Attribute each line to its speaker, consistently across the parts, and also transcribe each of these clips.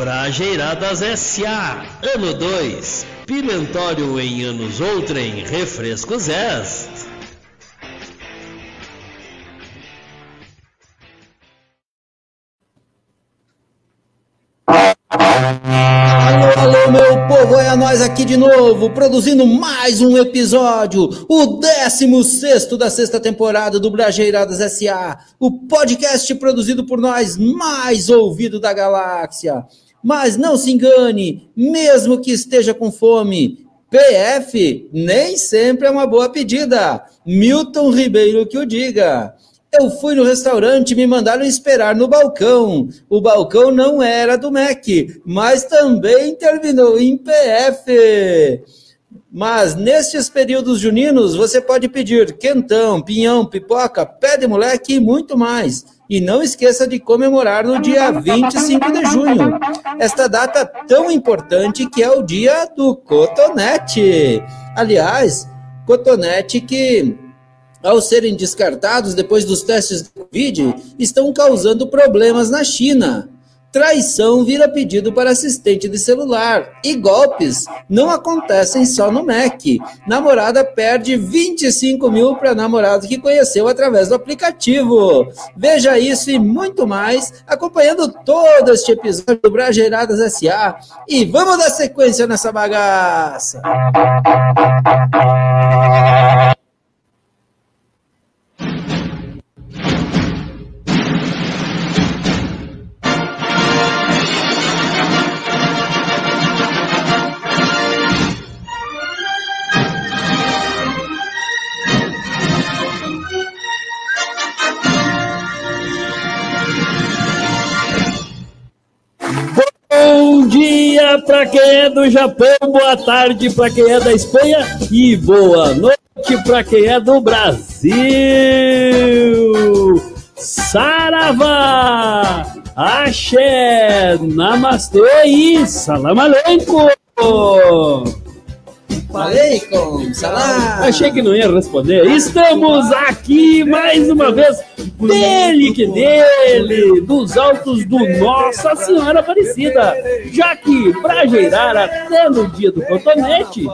Speaker 1: Brajeiradas S.A. Ano 2. Pimentório em anos outrem. Refrescos S.
Speaker 2: Alô, alô, meu povo, é a nós aqui de novo, produzindo mais um episódio, o 16 da sexta temporada do Brajeiradas S.A., o podcast produzido por nós, mais ouvido da galáxia. Mas não se engane, mesmo que esteja com fome, PF nem sempre é uma boa pedida. Milton Ribeiro que o diga. Eu fui no restaurante me mandaram esperar no balcão. O balcão não era do Mac, mas também terminou em PF. Mas nestes períodos juninos você pode pedir quentão, pinhão, pipoca, pé de moleque e muito mais. E não esqueça de comemorar no dia 25 de junho, esta data tão importante que é o dia do cotonete. Aliás, cotonete que ao serem descartados depois dos testes de Covid, estão causando problemas na China. Traição vira pedido para assistente de celular. E golpes não acontecem só no Mac. Namorada perde 25 mil para namorado que conheceu através do aplicativo. Veja isso e muito mais acompanhando todo este episódio do Brajeiradas SA. E vamos dar sequência nessa bagaça.
Speaker 1: Para quem é do Japão, boa tarde para quem é da Espanha e boa noite para quem é do Brasil. Saravá, Axé, Namastê e Salam Aleikum.
Speaker 2: Aleikum, salam.
Speaker 1: Achei que não ia responder. Estamos aqui mais uma vez, dele que dele, dos altos do Nossa Senhora Aparecida. Já que pra girar até no dia do cotonete,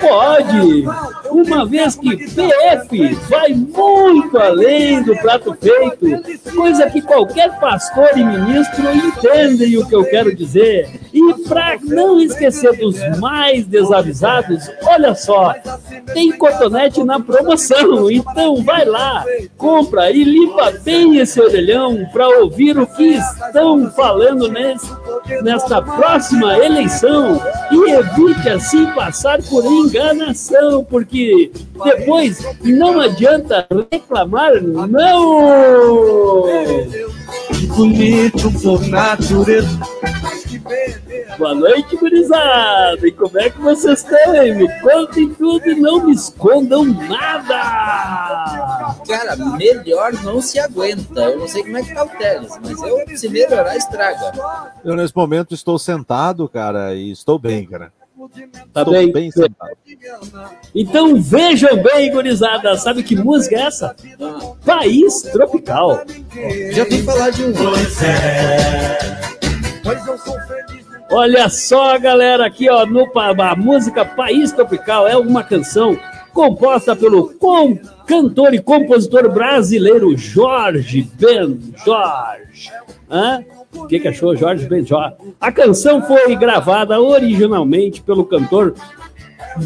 Speaker 1: pode. Uma vez que PF vai muito além do prato feito, coisa que qualquer pastor e ministro entendem o que eu quero dizer. E para não esquecer dos mais desavisados, olha só, tem cotonete na promoção. Então vai lá, compra e limpa bem esse orelhão para ouvir o que estão falando nesta próxima eleição e evite assim passar por enganação, porque depois não adianta reclamar, não!
Speaker 3: bonito por natureza.
Speaker 1: Boa noite, gurizada! E como é que vocês estão? Me contem tudo e não me escondam nada!
Speaker 2: Cara, melhor não se aguenta. Eu não sei como é que tá o Teles, mas eu, se melhorar, estraga.
Speaker 3: Eu, nesse momento, estou sentado, cara, e estou bem, cara.
Speaker 1: Tá bem?
Speaker 3: bem.
Speaker 1: Então vejam bem, gurizada, sabe que música é essa? País Tropical.
Speaker 2: Já vi falar de um.
Speaker 1: Olha só, galera, aqui ó, no, pa- a música País Tropical é uma canção composta pelo com- cantor e compositor brasileiro Jorge Ben Jorge. Hã? O que, que achou Jorge Ben Jorge? A canção foi gravada originalmente pelo cantor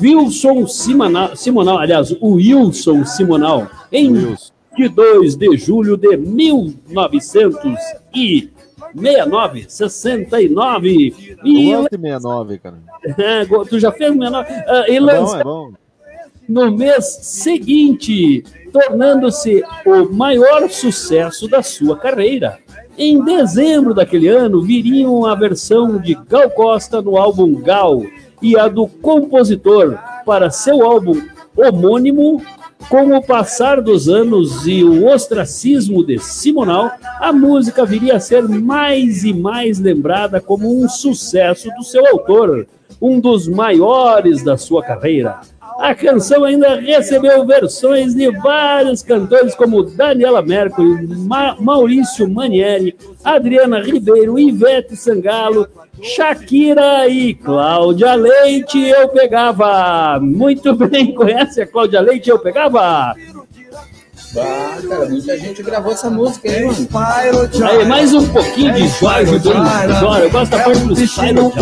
Speaker 1: Wilson Simonal, Simonal aliás, o Wilson Simonal, em
Speaker 3: Wilson.
Speaker 1: 22 de julho de 1969, 69. E
Speaker 3: Eu gosto de 69, cara.
Speaker 1: é, tu já fez menor. Ah, e
Speaker 3: É bom, é bom.
Speaker 1: no mês seguinte, tornando-se o maior sucesso da sua carreira. Em dezembro daquele ano, viriam a versão de Gal Costa no álbum Gal e a do compositor para seu álbum homônimo. Com o passar dos anos e o ostracismo de Simonal, a música viria a ser mais e mais lembrada como um sucesso do seu autor, um dos maiores da sua carreira. A canção ainda recebeu versões de vários cantores como Daniela Mercury, Ma Maurício Manieri, Adriana Ribeiro, Ivete Sangalo, Shakira e Cláudia Leite. Eu pegava. Muito bem, conhece a Cláudia Leite? Eu pegava.
Speaker 2: Ah, cara, muita gente gravou essa música aí, mano.
Speaker 1: Aí, mais um pouquinho de Jorge Jorge, eu gosto da parte do Spyro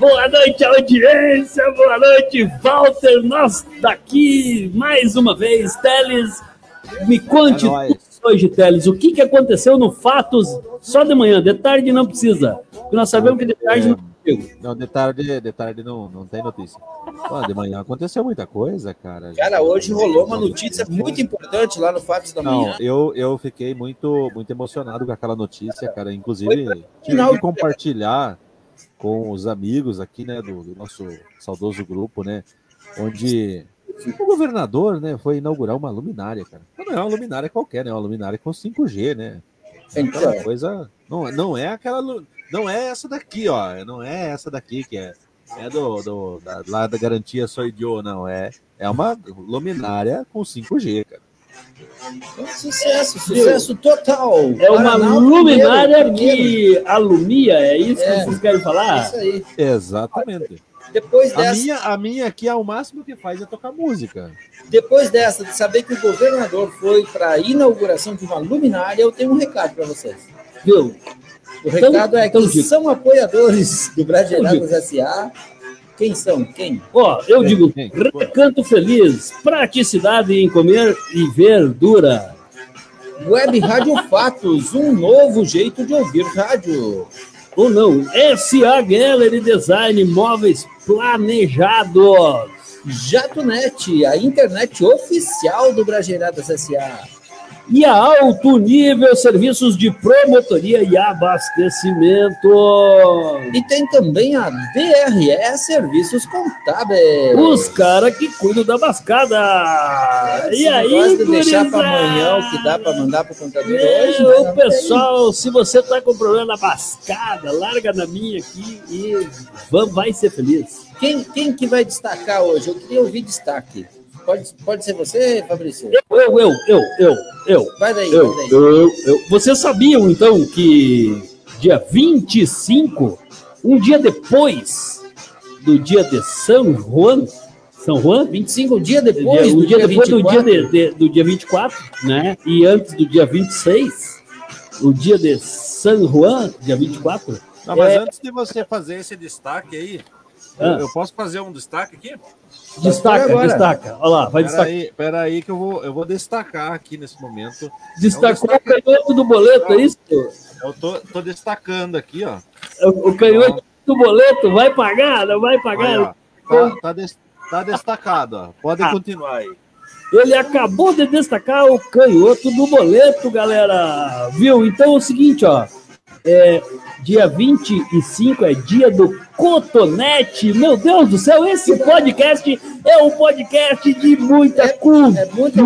Speaker 1: Boa noite, audiência, boa noite, Walter. Nós daqui mais uma vez, Teles. Me conte
Speaker 3: É
Speaker 1: hoje, Teles, o que, que aconteceu no Fatos só de manhã, de tarde não precisa. Porque nós sabemos que de tarde não
Speaker 3: Não, de tarde, de tarde não, não tem notícia. Pô, de manhã aconteceu muita coisa, cara.
Speaker 2: Cara, hoje rolou uma notícia muito importante lá no Fatos da
Speaker 3: Não,
Speaker 2: Manhã.
Speaker 3: eu, eu fiquei muito, muito emocionado com aquela notícia, cara. Inclusive, tive
Speaker 2: final
Speaker 3: que
Speaker 2: de-
Speaker 3: compartilhar com os amigos aqui, né, do, do nosso saudoso grupo, né, onde o governador, né, foi inaugurar uma luminária, cara. Não é uma luminária qualquer, né, é uma luminária com 5G, né.
Speaker 2: Então,
Speaker 3: Aquela coisa, não, não é aquela, não é essa daqui, ó, não é essa daqui que é, é do, do da, lá da garantia só idiota, não, é, é uma luminária com 5G, cara.
Speaker 2: sucesso, sucesso total.
Speaker 1: É uma
Speaker 2: Paraná,
Speaker 1: luminária
Speaker 2: primeiro, primeiro.
Speaker 1: que alumia, é isso
Speaker 2: É.
Speaker 1: que vocês querem falar?
Speaker 2: Isso aí.
Speaker 3: Exatamente.
Speaker 2: Depois
Speaker 3: A
Speaker 2: dessa,
Speaker 3: minha, a minha aqui, é o máximo que faz é tocar música.
Speaker 2: depois dessa, de saber que o governador foi para a inauguração de uma luminária, eu tenho um recado para vocês.
Speaker 1: Viu?
Speaker 2: O recado é
Speaker 1: então
Speaker 2: que
Speaker 1: diga.
Speaker 2: são apoiadores do Brasileiros SA. Quem são? Quem?
Speaker 1: Ó, eu
Speaker 3: Quem?
Speaker 1: digo,
Speaker 3: Quem?
Speaker 1: recanto feliz, praticidade em comer e verdura.
Speaker 2: Web Rádio Fatos, um novo jeito de ouvir rádio.
Speaker 1: Ou não, SA Gallery Design, móveis planejados.
Speaker 2: JatoNet, a internet oficial do Brasileiradas SA.
Speaker 1: E a alto nível serviços de promotoria e abastecimento.
Speaker 2: E tem também a DRE Serviços Contábeis.
Speaker 1: Os caras que cuidam da bascada.
Speaker 2: Esse
Speaker 1: E aí,
Speaker 2: de deixar para amanhã o que dá para mandar para o contador
Speaker 1: É,
Speaker 2: hoje.
Speaker 1: o
Speaker 2: não tem.
Speaker 1: pessoal, se você tá com problema na bascada, larga na minha aqui e vai ser feliz.
Speaker 2: Quem, quem que vai destacar hoje? Eu queria ouvir destaque. Pode, pode ser você, Fabrício?
Speaker 1: Eu, eu, eu, eu, eu, eu,
Speaker 2: Vai daí,
Speaker 1: eu,
Speaker 2: vai daí.
Speaker 1: eu, eu. Vocês sabiam, então, que dia 25, um dia depois do dia de São Juan, São Juan?
Speaker 2: 25 dias depois
Speaker 1: Dia-
Speaker 2: do
Speaker 1: um dia,
Speaker 2: dia
Speaker 1: depois do
Speaker 2: 24.
Speaker 1: dia, de- de- do dia 24, né? E antes do dia 26, o dia de San Juan, dia 24.
Speaker 3: Não, mas
Speaker 1: É.
Speaker 3: antes de você fazer esse destaque aí,
Speaker 1: Ah.
Speaker 3: eu, eu posso fazer um destaque aqui?
Speaker 1: Destaca, destaca. Olha lá, vai destacar.
Speaker 3: Peraí, peraí que eu vou, eu vou destacar aqui nesse momento.
Speaker 1: Destacou
Speaker 3: É
Speaker 1: o canhoto do boleto, é isso?
Speaker 3: Eu tô, tô destacando aqui, ó.
Speaker 1: O, o canhoto do boleto vai pagar, não vai
Speaker 3: Aí,
Speaker 1: pagar.
Speaker 3: ó. Tá, tá, des- tá destacado, ó. Podem
Speaker 1: Ah.
Speaker 3: continuar aí.
Speaker 1: Ele acabou de destacar o canhoto do boleto, galera. Viu? Então é o seguinte, ó. É, dia 25 é dia do Cotonete. Meu Deus do céu, esse podcast é um podcast de muita cultura,
Speaker 2: É muita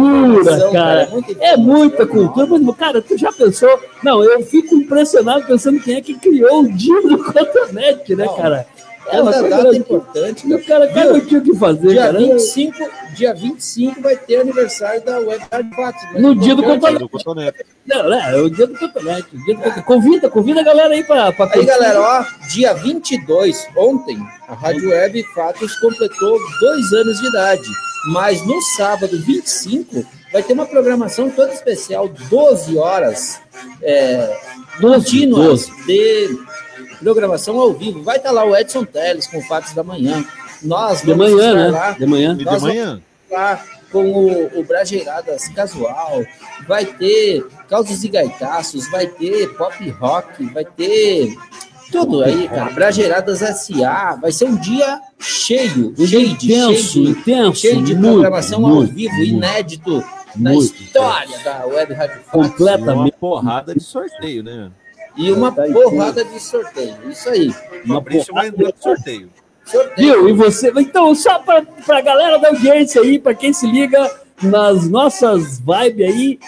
Speaker 1: cara. É muita
Speaker 2: informação.
Speaker 1: cultura. Mas, cara, tu já pensou? Não, eu fico impressionado pensando quem é que criou o dia do Cotonete, né, cara?
Speaker 2: É uma
Speaker 1: coisa
Speaker 2: data
Speaker 1: grande.
Speaker 2: importante.
Speaker 1: O
Speaker 2: cara.
Speaker 1: cara, cara não tinha o que fazer,
Speaker 2: Dia
Speaker 1: cara.
Speaker 2: 25, dia 25 vai ter aniversário da Web Rádio Fatos. mas
Speaker 1: No dia do Cotonete. Não, não, é o dia do cotonete. dia do cotonete. Convida, convida a galera aí pra, pra
Speaker 2: Aí, galera, ó, dia 22, ontem, a Rádio Web Fatos completou dois anos de idade. Mas no sábado 25, vai ter uma programação toda especial, 12 horas é, contínuas de programação ao vivo. Vai estar lá o Edson Teles com o Fatos da Manhã. Nós
Speaker 1: De
Speaker 2: vamos
Speaker 1: manhã,
Speaker 2: estar
Speaker 1: né?
Speaker 2: lá
Speaker 1: De manhã.
Speaker 3: De manhã?
Speaker 2: lá com o, o Brajeiradas Casual, vai ter Causos e Gaitaços, vai ter Pop Rock, vai ter tudo aí, cara. Brajeiradas SA, vai ser um dia cheio, cheio de,
Speaker 1: Intenso,
Speaker 2: cheio de,
Speaker 1: intenso.
Speaker 2: cheio de
Speaker 1: muito,
Speaker 2: programação ao
Speaker 1: muito,
Speaker 2: vivo,
Speaker 1: muito,
Speaker 2: inédito na
Speaker 1: muito.
Speaker 2: história da Web Rádio Fatos.
Speaker 3: E uma
Speaker 1: Completamente.
Speaker 3: porrada de sorteio, né?
Speaker 2: E uma
Speaker 1: Tá
Speaker 2: porrada de sorteio. Isso aí.
Speaker 1: Uma
Speaker 3: Fabrício vai no sorteio.
Speaker 2: Sorteio.
Speaker 1: Viu? E você. Então, só pra, pra galera da audiência aí, pra quem se liga, nas nossas vibes aí,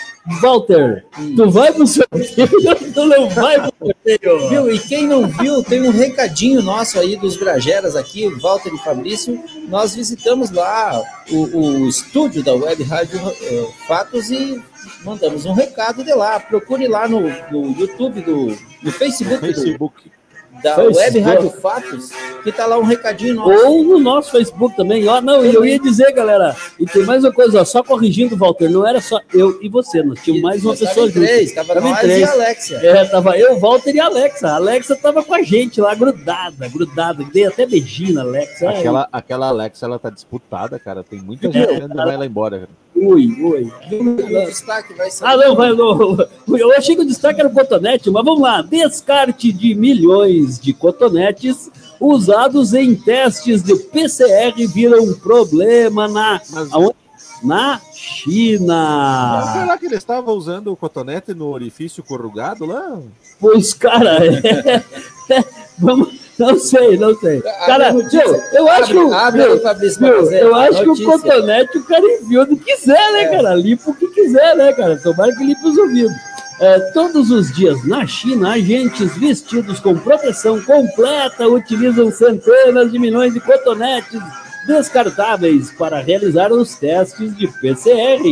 Speaker 1: Walter, tu vai pro sorteio, tu não vai pro sorteio.
Speaker 2: Viu? E quem não viu, tem um recadinho nosso aí dos Brageras aqui, Walter e Fabrício. Nós visitamos lá o, o estúdio da Web Rádio uh, Fatos e mandamos um recado de lá. Procure lá no, no YouTube, do, no Facebook,
Speaker 3: Facebook.
Speaker 2: Do, da
Speaker 1: Facebook.
Speaker 2: Web Rádio Fatos, que tá lá um recadinho nosso.
Speaker 1: Ou no nosso Facebook também. Ó, não, e eu ia dizer, galera, e tem mais uma coisa, ó, só corrigindo, Walter, não era só eu e você, nós tínhamos mais uma pessoa
Speaker 2: em três,
Speaker 1: junto.
Speaker 2: tava
Speaker 1: Tava
Speaker 2: nós
Speaker 1: três.
Speaker 2: e a Alexia.
Speaker 1: É, tava eu, Walter e a Alexa. A Alexa tava com a gente lá, grudada, grudada. Dei até beijinho na Alexa.
Speaker 3: Aquela, aquela Alexa, ela tá disputada, cara. Tem muita
Speaker 1: É,
Speaker 3: gente querendo levar ela embora. Cara.
Speaker 1: Ui, ui.
Speaker 2: O destaque vai ser.
Speaker 1: Ah, não, vai, não. Eu achei que o destaque era o cotonete, mas vamos lá. Descarte de milhões de cotonetes usados em testes de PCR viram um problema na,
Speaker 3: Mas-
Speaker 1: aonde? na
Speaker 3: Mas
Speaker 1: China.
Speaker 3: será que ele estava usando o cotonete no orifício corrugado lá?
Speaker 1: Pois, cara, é, vamos, não sei, não sei. Cara,
Speaker 2: notícia.
Speaker 1: eu acho que, o-
Speaker 2: Abre
Speaker 1: meu,
Speaker 2: Fabrício,
Speaker 1: meu, eu acho que o cotonete o cara envia onde quiser, né,
Speaker 2: É.
Speaker 1: cara? Limpa o que quiser, né, cara? Tomara que limpe os ouvidos. É, todos os dias na China, agentes vestidos com proteção completa utilizam centenas de milhões de cotonetes descartáveis para realizar os testes de PCR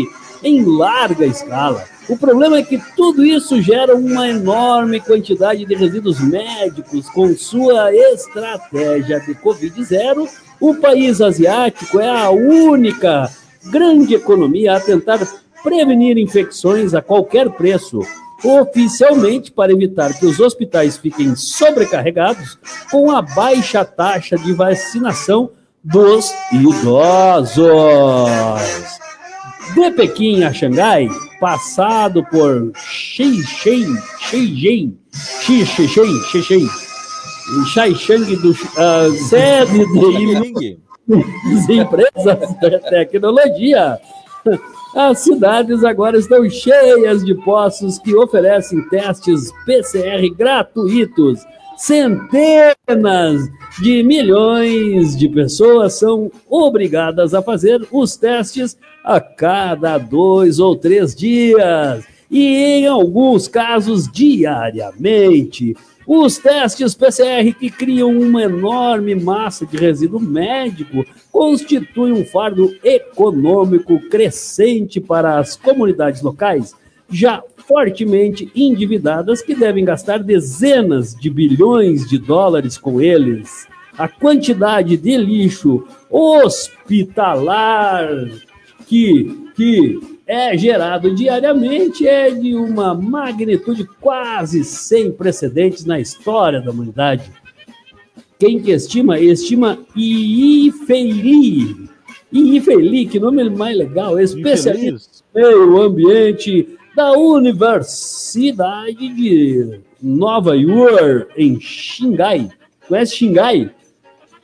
Speaker 1: em larga escala. O problema é que tudo isso gera uma enorme quantidade de resíduos médicos. Com sua estratégia de Covid-0, o país asiático é a única grande economia a tentar prevenir infecções a qualquer preço. Oficialmente, para evitar que os hospitais fiquem sobrecarregados com a baixa taxa de vacinação dos idosos. De Pequim a Xangai, passado por Shenzhen, Shenzhen, Shenzhen, Shenzhen, Shaishang do ah, sede de empresas da tecnologia. As cidades agora estão cheias de postos que oferecem testes PCR gratuitos. Centenas de milhões de pessoas são obrigadas a fazer os testes a cada dois ou três dias e, em alguns casos, diariamente. Os testes PCR que criam uma enorme massa de resíduo médico constituem um fardo econômico crescente para as comunidades locais, já fortemente endividadas, que devem gastar dezenas de bilhões de dólares com eles. A quantidade de lixo hospitalar que, que é gerado diariamente é de uma magnitude quase sem precedentes na história da humanidade. Quem que estima? Estima Iifeili. Iifeili, que nome mais legal, especialista meio ambiente da Universidade de Nova York, em Xingai. Conhece Xingai?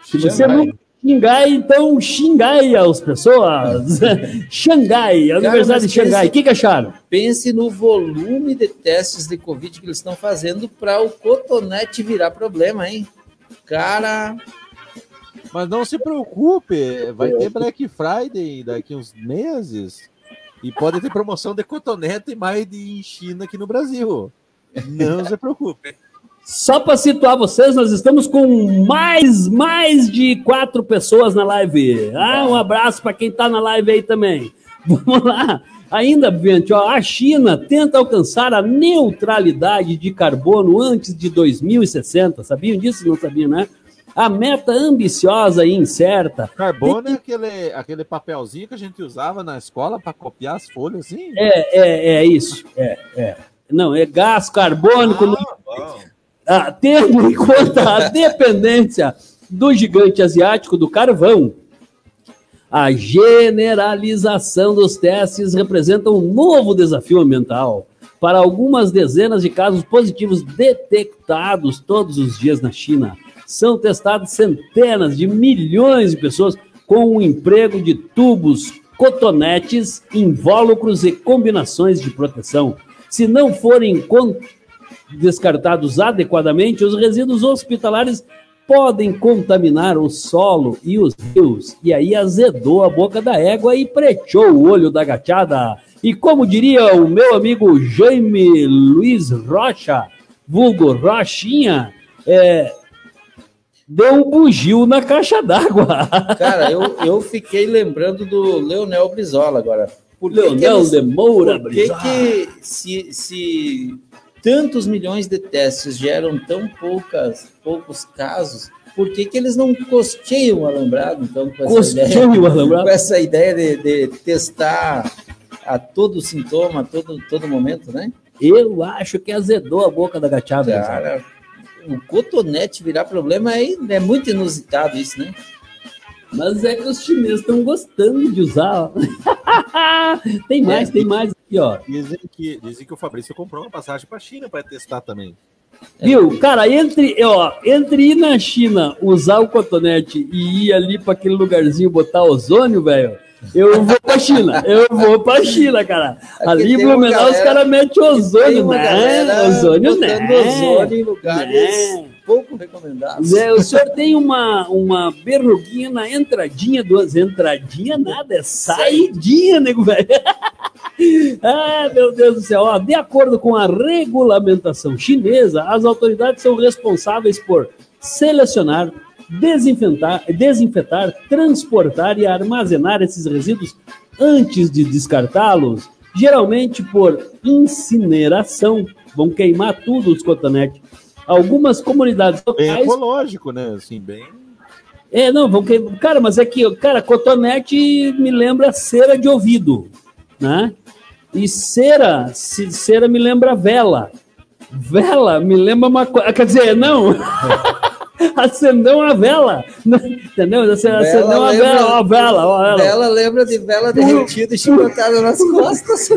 Speaker 1: Se você não Xingai, então xingai as pessoas. Xangai, a Universidade de Xangai. O que, que acharam?
Speaker 2: Pense no volume de testes de Covid que eles estão fazendo para o cotonete virar problema, hein? Cara,
Speaker 3: Mas não se preocupe, vai ter Black Friday daqui uns meses e pode ter promoção de cotonete mais de em China aqui no Brasil. Não se preocupe.
Speaker 1: Só para situar vocês, nós estamos com mais, mais de quatro pessoas na live. Ah, um abraço para quem está na live aí também. Vamos lá. Ainda, gente, ó, a China tenta alcançar a neutralidade de carbono antes de 2060. Sabiam disso? Não sabiam, né? A meta ambiciosa e incerta
Speaker 3: Carbono é aquele, aquele papelzinho que a gente usava na escola para copiar as folhas, assim?
Speaker 1: é, é, é isso. É, é. Não, é gás carbônico.
Speaker 3: bom.
Speaker 1: Ah, tendo em conta a dependência do gigante asiático do carvão, a generalização dos testes representa um novo desafio ambiental. Para algumas dezenas de casos positivos detectados todos os dias na China, são testadas centenas de milhões de pessoas com o emprego de tubos, cotonetes, invólucros e combinações de proteção. Se não forem descartados adequadamente, os resíduos hospitalares podem contaminar o solo e os rios. E aí azedou a boca da égua e preteou o olho da gachada. E como diria o meu amigo Jaime Luiz Rocha, vulgo Rochinha, é, deu um bugio na caixa d'água.
Speaker 2: Cara, eu, eu fiquei lembrando do Leonel Brizola agora.
Speaker 1: Por Leonel eles, de Moura
Speaker 2: Por que, que se, se tantos milhões de testes geram tão poucas, poucos casos, por que, que eles não costeiam o alambrado, então, com essa costeiam ideia, o alambrado? Com essa ideia de, de testar a todo sintoma, a todo, todo momento, né?
Speaker 1: Eu acho que azedou a boca da gachada.
Speaker 2: Cara, o cotonete virar problema é, é muito inusitado isso, né?
Speaker 1: Mas é que os chineses estão gostando de usar. tem mais, é, tem mais aqui, ó.
Speaker 3: Dizem que, dizem que o Fabrício comprou uma passagem para a China para testar também.
Speaker 1: Viu, cara, entre, ó, entre ir na China, usar o cotonete e ir ali para aquele lugarzinho botar ozônio, velho, eu vou pra China, eu vou pra China, cara. Aqui Ali em Blumenau os caras metem ozônio, né? Ozônio, né?
Speaker 2: ozônio em lugares né? Pouco recomendados.
Speaker 1: É, o senhor tem uma, uma berruguinha na entradinha duas entradinha nada, é saidinha, nego velho. ah, meu Deus do céu. Ó, de acordo com a regulamentação chinesa, as autoridades são responsáveis por selecionar desinfetar, desinfetar, transportar e armazenar esses resíduos antes de descartá-los, geralmente por incineração. Vão queimar tudo os cotonetes. Algumas comunidades
Speaker 3: locais... Bem ecológico, né? Assim, bem...
Speaker 1: É, não, vão queimar... Cara, mas é que, cara, cotonete me lembra cera de ouvido, né? E cera, cera me lembra vela. Vela me lembra uma coisa... Quer dizer, não... acendeu uma vela. Entendeu? Acendeu uma vela, uma vela, uma vela.
Speaker 2: Vela lembra de vela derretida e chicotada nas costas.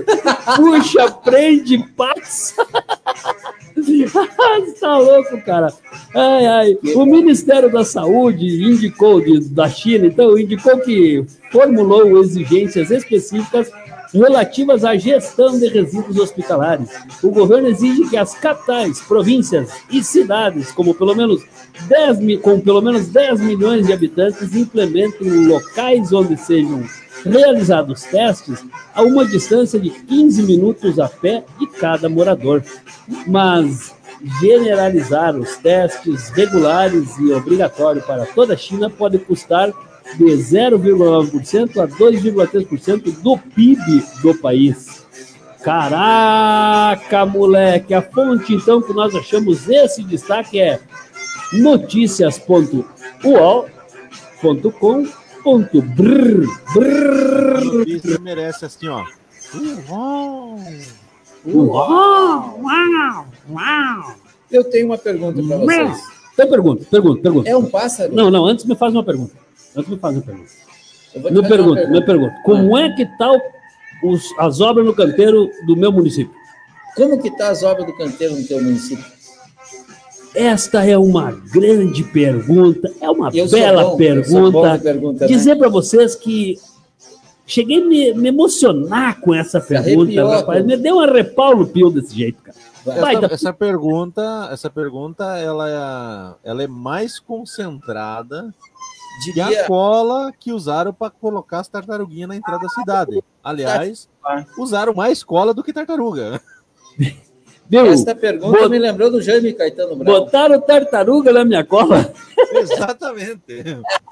Speaker 1: Puxa, prende, passa. Tá louco, cara. Ai, ai. O Ministério da Saúde indicou de, da China, então, indicou que formulou exigências específicas relativas à gestão de resíduos hospitalares. O governo exige que as capitais, províncias e cidades, como pelo menos 10, com pelo menos 10 milhões de habitantes, implementem locais onde sejam realizados testes a uma distância de 15 minutos a pé de cada morador. Mas generalizar os testes regulares e obrigatórios para toda a China pode custar de 0,9% a 2,3% do PIB do país. Caraca, moleque! A fonte, então, que nós achamos esse destaque é noticias.uol.com.br.
Speaker 3: Notícia merece assim, ó.
Speaker 1: Uau! Uau! Uau! Uau!
Speaker 2: Eu tenho uma pergunta para vocês.
Speaker 1: Então, pergunta, pergunta, pergunta.
Speaker 2: É um pássaro?
Speaker 1: Não, não, antes me faz uma pergunta. Antes me faz uma pergunta. Me pergunta, me pergunta. Como é que tá os, as obras no canteiro do meu município?
Speaker 2: Como que tá as obras do canteiro no teu município?
Speaker 1: Esta é uma grande pergunta, é uma eu bela bom, pergunta. pergunta. Né? Dizer né? para vocês que cheguei a me, me emocionar com essa pergunta, rapaz. Me deu um arrepau no pio desse jeito, cara.
Speaker 3: Essa, essa, pergunta, essa pergunta, ela é, ela é mais concentrada Diria... que a cola que usaram para colocar as tartaruguinhas na entrada da cidade. Aliás, usaram mais cola do que tartaruga.
Speaker 2: Viu? Essa pergunta Bot... me lembrou do Jaime Caetano
Speaker 1: Brown. Botaram tartaruga na minha cola.
Speaker 3: Exatamente.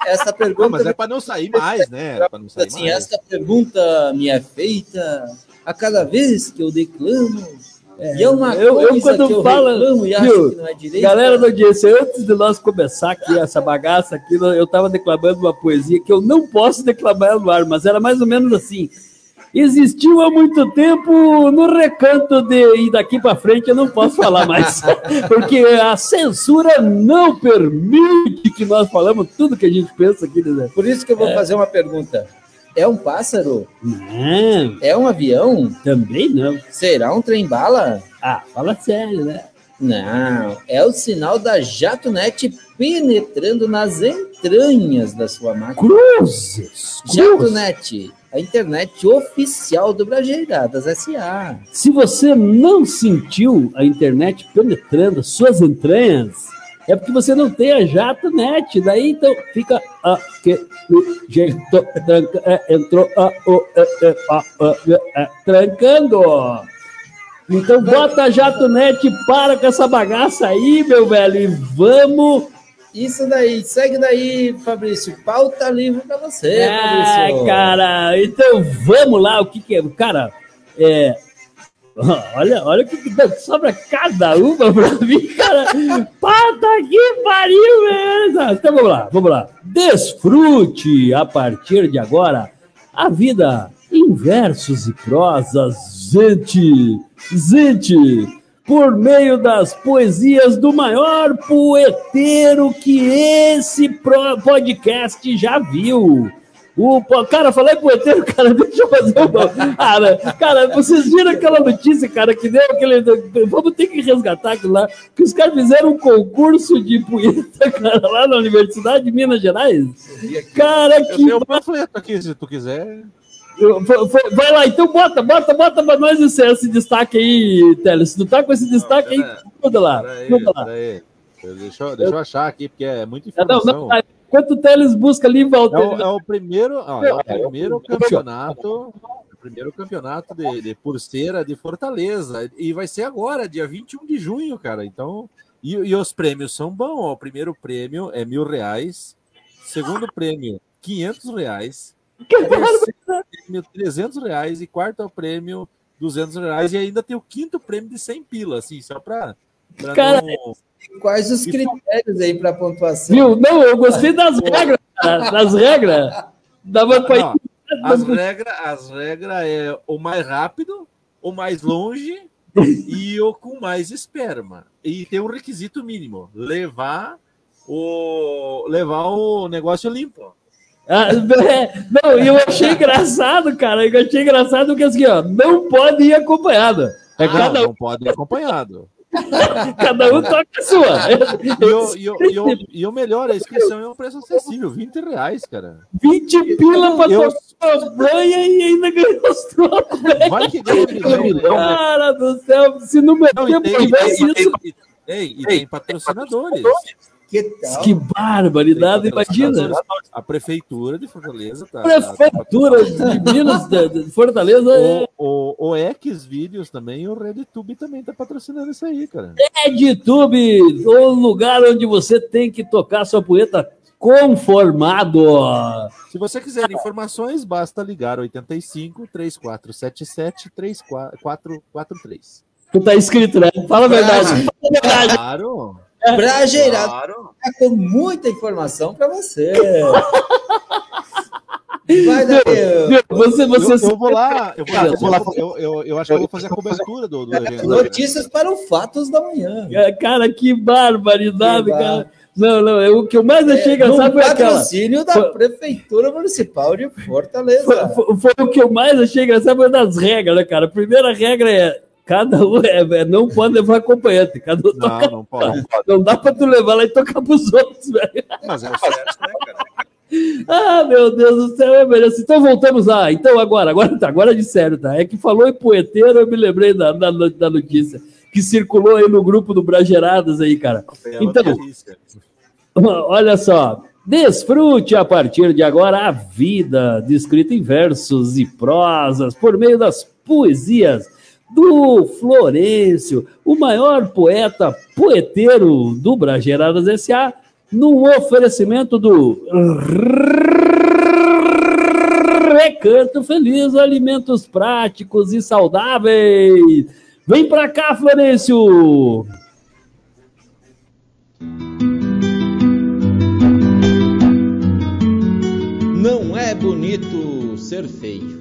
Speaker 2: Essa pergunta. Não,
Speaker 3: mas é para não sair mais, né?
Speaker 2: É não sair assim, mais. Essa pergunta me é feita a cada vez que eu declamo.
Speaker 1: É, e é uma eu, coisa eu, quando que eu falo, reclamo e acho viu, que não é direito. Galera do audiência, antes de nós começar aqui essa bagaça aqui, eu estava declamando uma poesia que eu não posso declamar no ar, mas era mais ou menos assim existiu há muito tempo no recanto de e daqui para frente eu não posso falar mais, porque a censura não permite que nós falamos tudo que a gente pensa aqui, né?
Speaker 2: Por isso que eu vou é. fazer uma pergunta. É um pássaro?
Speaker 1: Não.
Speaker 2: É um avião?
Speaker 1: Também não.
Speaker 2: Será um trem-bala?
Speaker 1: Ah, fala sério, né?
Speaker 2: Não, é o sinal da JatoNet penetrando nas entranhas da sua máquina.
Speaker 1: Cruzes!
Speaker 2: JatoNet, a internet oficial do Brajeiradas SA.
Speaker 1: Se você não sentiu a internet penetrando suas entranhas, é porque você não tem a jato net. Daí então fica aquele jeito, tranca, é, entrou a, o, é, é, a, a, é, trancando. Então bota a jato net, para com essa bagaça aí, meu velho, e vamos.
Speaker 2: Isso daí, segue daí, Fabrício. Pauta livre para você,
Speaker 1: É,
Speaker 2: Fabrício.
Speaker 1: cara, então vamos lá, o que que é? Cara, é. Olha, olha o que, que sobra cada uma pra mim, cara. Pata que pariu, mesmo. Então vamos lá, vamos lá. Desfrute a partir de agora a vida em versos e prosas, gente, gente, por meio das poesias do maior poeteiro que esse podcast já viu. O, cara, falei poeteiro, cara, deixa eu fazer um. Cara, cara, vocês viram aquela notícia, cara, que deu aquele. Vamos ter que resgatar aquilo lá. Que os caras fizeram um concurso de poeta, cara, lá na Universidade de Minas Gerais. Cara,
Speaker 3: Eu
Speaker 1: que
Speaker 3: um panfleto aqui, se tu quiser.
Speaker 1: Vai lá, então bota, bota, bota pra nós esse, esse destaque aí, Teles. Se tu tá com esse destaque aí,
Speaker 3: pera-
Speaker 1: muda lá. Muda lá.
Speaker 3: Deixa eu, deixa eu achar aqui, porque é muita
Speaker 1: Ah, Não,
Speaker 3: informação.
Speaker 1: não, enquanto o Teles busca ali,
Speaker 3: É
Speaker 1: Walter.
Speaker 3: o, é o primeiro, ó, é o primeiro
Speaker 1: eu-
Speaker 3: campeonato, o primeiro campeonato de, de pulseira de Fortaleza e vai ser agora, dia 21 de junho, cara. Então, e, e os prêmios são bons. Ó. O primeiro prêmio é mil reais, segundo prêmio 500 reais, terceiro prêmio 300 reais e quarto prêmio 200 reais e ainda tem o quinto prêmio de 100 pila, assim, só para
Speaker 1: Cara,
Speaker 2: Quais os critérios aí para pontuação?
Speaker 1: Viu? Não, eu gostei das regras, cara, das regras. Dava pra
Speaker 3: Não, As regras as regra é o mais rápido, o mais longe e o com mais esperma. E tem um requisito mínimo: levar o levar o negócio limpo.
Speaker 1: Ah, não, e eu achei engraçado, cara. Eu achei engraçado que assim, ó, não pode ir acompanhado. É
Speaker 3: Não,
Speaker 1: cada, um,
Speaker 3: não pode ir acompanhado.
Speaker 1: cada um toca a sua.
Speaker 3: E o, e, e, o, melhor, a inscrição é um preço acessível, 20 reais, cara.
Speaker 1: 20 pila pra
Speaker 3: Eu-
Speaker 1: tocar a banha e ainda ganhou os trocos, velho.
Speaker 3: Vai que ganha milhão, né?
Speaker 1: Cara do céu, se
Speaker 3: Não, e tem, e tem-
Speaker 1: isso.
Speaker 3: e- ei, e tem patrocinadores.
Speaker 2: Que tal?
Speaker 1: Que barbaridade, imagina.
Speaker 3: A prefeitura de Fortaleza tá.
Speaker 1: Prefeitura de Minas, de, de Fortaleza, é
Speaker 3: O, o, o X Vídeos também, o RedTube também tá patrocinando isso aí, cara.
Speaker 1: EdTube, o lugar onde você tem que tocar sua poeta conformado.
Speaker 3: Se você quiser informações, basta ligar 85 3477 3443.
Speaker 1: Tu tá inscrito, né? Fala a verdade. Fala a verdade.
Speaker 3: Claro.
Speaker 2: Brajeirado
Speaker 3: Claro.
Speaker 2: tá com muita informação para você. Vai daí.
Speaker 1: Viu? Você, você
Speaker 3: Eu, eu vou lá, eu, vou, eu, vou lá eu, eu, eu acho que eu vou fazer a cobertura do, do evento. né?
Speaker 2: Notícias para o Fatos da Manhã.
Speaker 1: É, Cara, que barbaridade,
Speaker 2: Que bar-
Speaker 1: cara. Não, não, é o que eu mais achei engraçado
Speaker 2: no
Speaker 1: foi aquela.
Speaker 2: patrocínio da
Speaker 1: Foi-
Speaker 2: Prefeitura Municipal de Fortaleza.
Speaker 1: Foi, foi- foi o que eu mais achei engraçado foi das regras, né, cara? A primeira regra é cada um é, é, não pode levar acompanhante. Cada um toca.
Speaker 3: Não, não pode.
Speaker 1: Não dá pra tu levar lá e tocar pros outros, velho.
Speaker 3: Mas é o certo, né, cara?
Speaker 1: Ah, meu Deus do céu, é beleza. Então voltamos lá. Então agora, agora tá, agora de sério, tá? É que falou em poeteiro, eu me lembrei da, da, da notícia que circulou aí no grupo do Brageradas aí, cara. Então-. Olha só. Desfrute a partir de agora a vida descrita em versos e prosas por meio das poesias do Florencio, o maior poeta poeteiro do Brageradas S.A., num oferecimento do Recanto Feliz, alimentos práticos e saudáveis. Vem pra cá, Florencio!
Speaker 2: Não é bonito ser feio.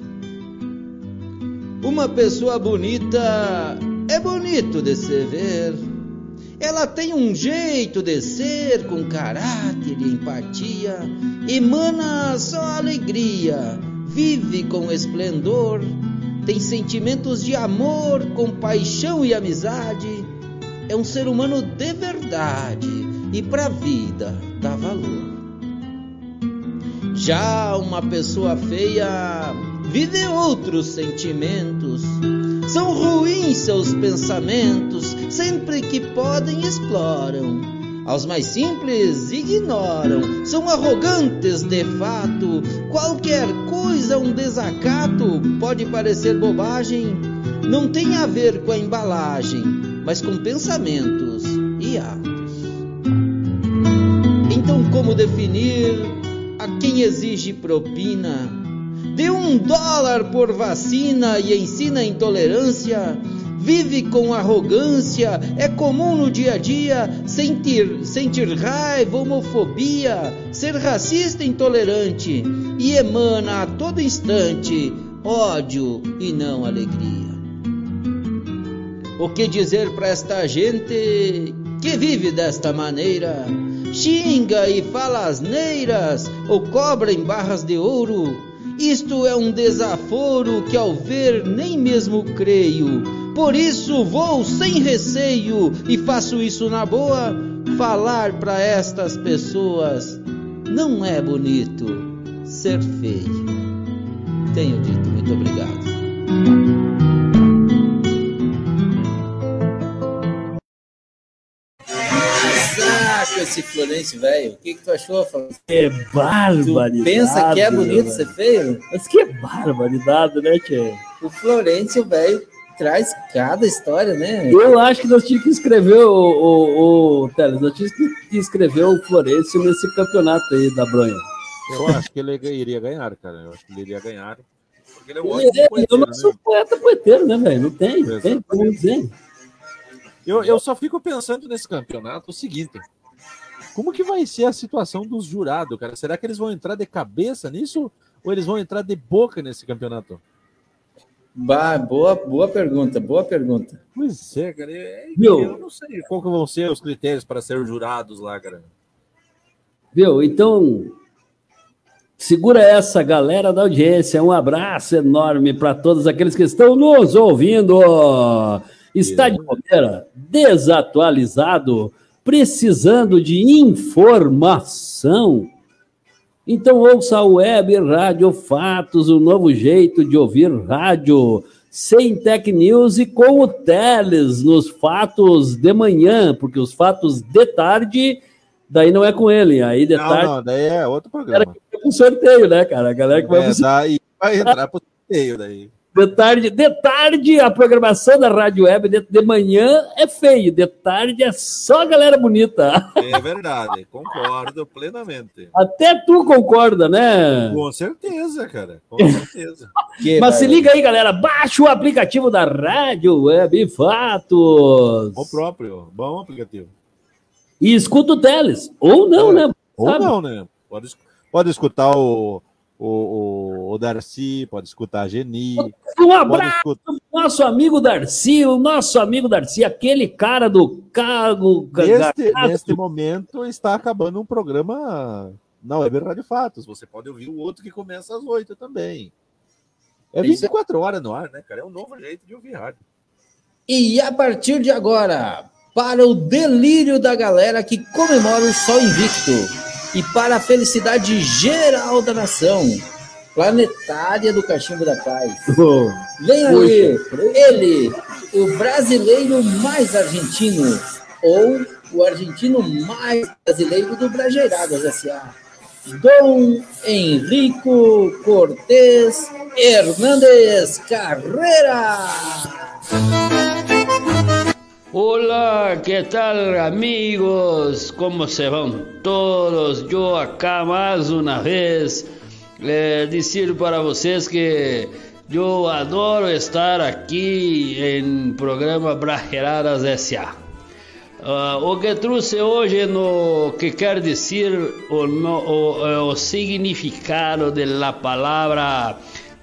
Speaker 2: Uma pessoa bonita é bonito de se ver. Ela tem um jeito de ser com caráter e empatia, emana só alegria, vive com esplendor, tem sentimentos de amor, compaixão e amizade. É um ser humano de verdade e pra vida dá valor. Já uma pessoa feia vive outros sentimentos. São ruins seus pensamentos, sempre que podem exploram. Aos mais simples ignoram, são arrogantes de fato. Qualquer coisa, um desacato, pode parecer bobagem, não tem a ver com a embalagem, mas com pensamentos e atos. Então, como definir a quem exige propina? Dê um dólar por vacina e ensina intolerância vive com arrogância, é comum no dia a dia sentir, sentir raiva, homofobia, ser racista intolerante e emana a todo instante ódio e não alegria. O que dizer para esta gente que vive desta maneira? Xinga e fala asneiras ou cobra em barras de ouro. Isto é um desaforo que ao ver nem mesmo creio por isso vou sem receio e faço isso na boa. Falar para estas pessoas não é bonito ser feio. Tenho dito, muito obrigado. Esse Florencio, velho. O que, que tu achou, Florencio?
Speaker 1: É barbaridade.
Speaker 2: Tu pensa que é bonito ser feio?
Speaker 1: Mas que barbaridade, né, Tchê?
Speaker 2: O Florencio, velho, traz cada história, né?
Speaker 1: Eu acho que nós tínhamos que escrever o, o, o Teles, nós tínhamos que escrever o Florencio nesse campeonato aí da Bronha.
Speaker 3: Eu acho que ele iria ganhar, cara. Eu acho que ele iria ganhar. Porque ele é um ótimo
Speaker 1: é,
Speaker 3: poeteiro,
Speaker 1: eu não sou
Speaker 3: né?
Speaker 1: poeta poeteiro, né, velho? Não tem, não tem como dizer.
Speaker 3: Eu, eu só fico pensando nesse campeonato o seguinte: como que vai ser a situação dos jurados, cara? Será que eles vão entrar de cabeça nisso ou eles vão entrar de boca nesse campeonato?
Speaker 2: Bah, boa, boa pergunta, boa pergunta.
Speaker 3: Pois é, cara. é-
Speaker 1: Viu?
Speaker 3: Eu não sei qual que vão ser os critérios para ser jurados lá, cara.
Speaker 1: Viu? Então, segura essa galera da audiência. Um abraço enorme para todos aqueles que estão nos ouvindo. Está de bobeira, desatualizado, precisando de informação. Então ouça a Web Rádio Fatos, o novo jeito de ouvir rádio, sem tech news e com o Teles nos fatos de manhã, porque os fatos de tarde, daí não é com ele, aí de
Speaker 3: Não,
Speaker 1: tarde
Speaker 3: não, daí é outro
Speaker 1: era
Speaker 3: programa.
Speaker 1: que vai pro sorteio, né, cara? A galera que vai
Speaker 3: É, daí vai entrar pro sorteio daí.
Speaker 1: De tarde, de tarde, a programação da Rádio Web, de, de manhã é feio, de tarde é só galera bonita.
Speaker 3: É verdade, concordo plenamente.
Speaker 1: Até tu concorda, né?
Speaker 3: Com certeza, cara. Com certeza.
Speaker 2: Que
Speaker 1: Mas se liga aí, galera, baixa o aplicativo da Rádio Web Fatos
Speaker 3: O próprio, bom aplicativo.
Speaker 1: e escuta o Teles. Ou não, né?
Speaker 3: Ou
Speaker 1: Sabe?
Speaker 3: não, né? Pode, pode escutar o, o, o, o Darcy, pode escutar a Geni,
Speaker 1: Um abraço
Speaker 3: escutar.
Speaker 1: nosso amigo Darcy, o nosso amigo Darcy, aquele cara do cargo.
Speaker 3: Neste, neste momento está acabando um programa na Web Rádio Fatos. Você pode ouvir o outro que começa às 8 também. É
Speaker 2: Isso.
Speaker 3: 24 horas no ar, né, cara? É um novo jeito de ouvir rádio.
Speaker 2: E a partir de agora, para o delírio da galera que comemora o Sol Invicto e para a felicidade geral da nação, planetária do Cachimbo da Paz.
Speaker 1: Oh,
Speaker 2: Vem aí, ele, o brasileiro mais argentino, ou o argentino mais brasileiro do Brajeiradas S.A. Dom Henrico Cortés Hernández Carrera.
Speaker 4: Hola, ¿qué tal amigos? ¿Cómo se van todos? Yo acá mais uma vez eh, dizer para vocês que eu adoro estar aqui em programa Brajeradas S.A. Ah, o que trouxe hoje no que quer dizer o, no- o, o significado da palavra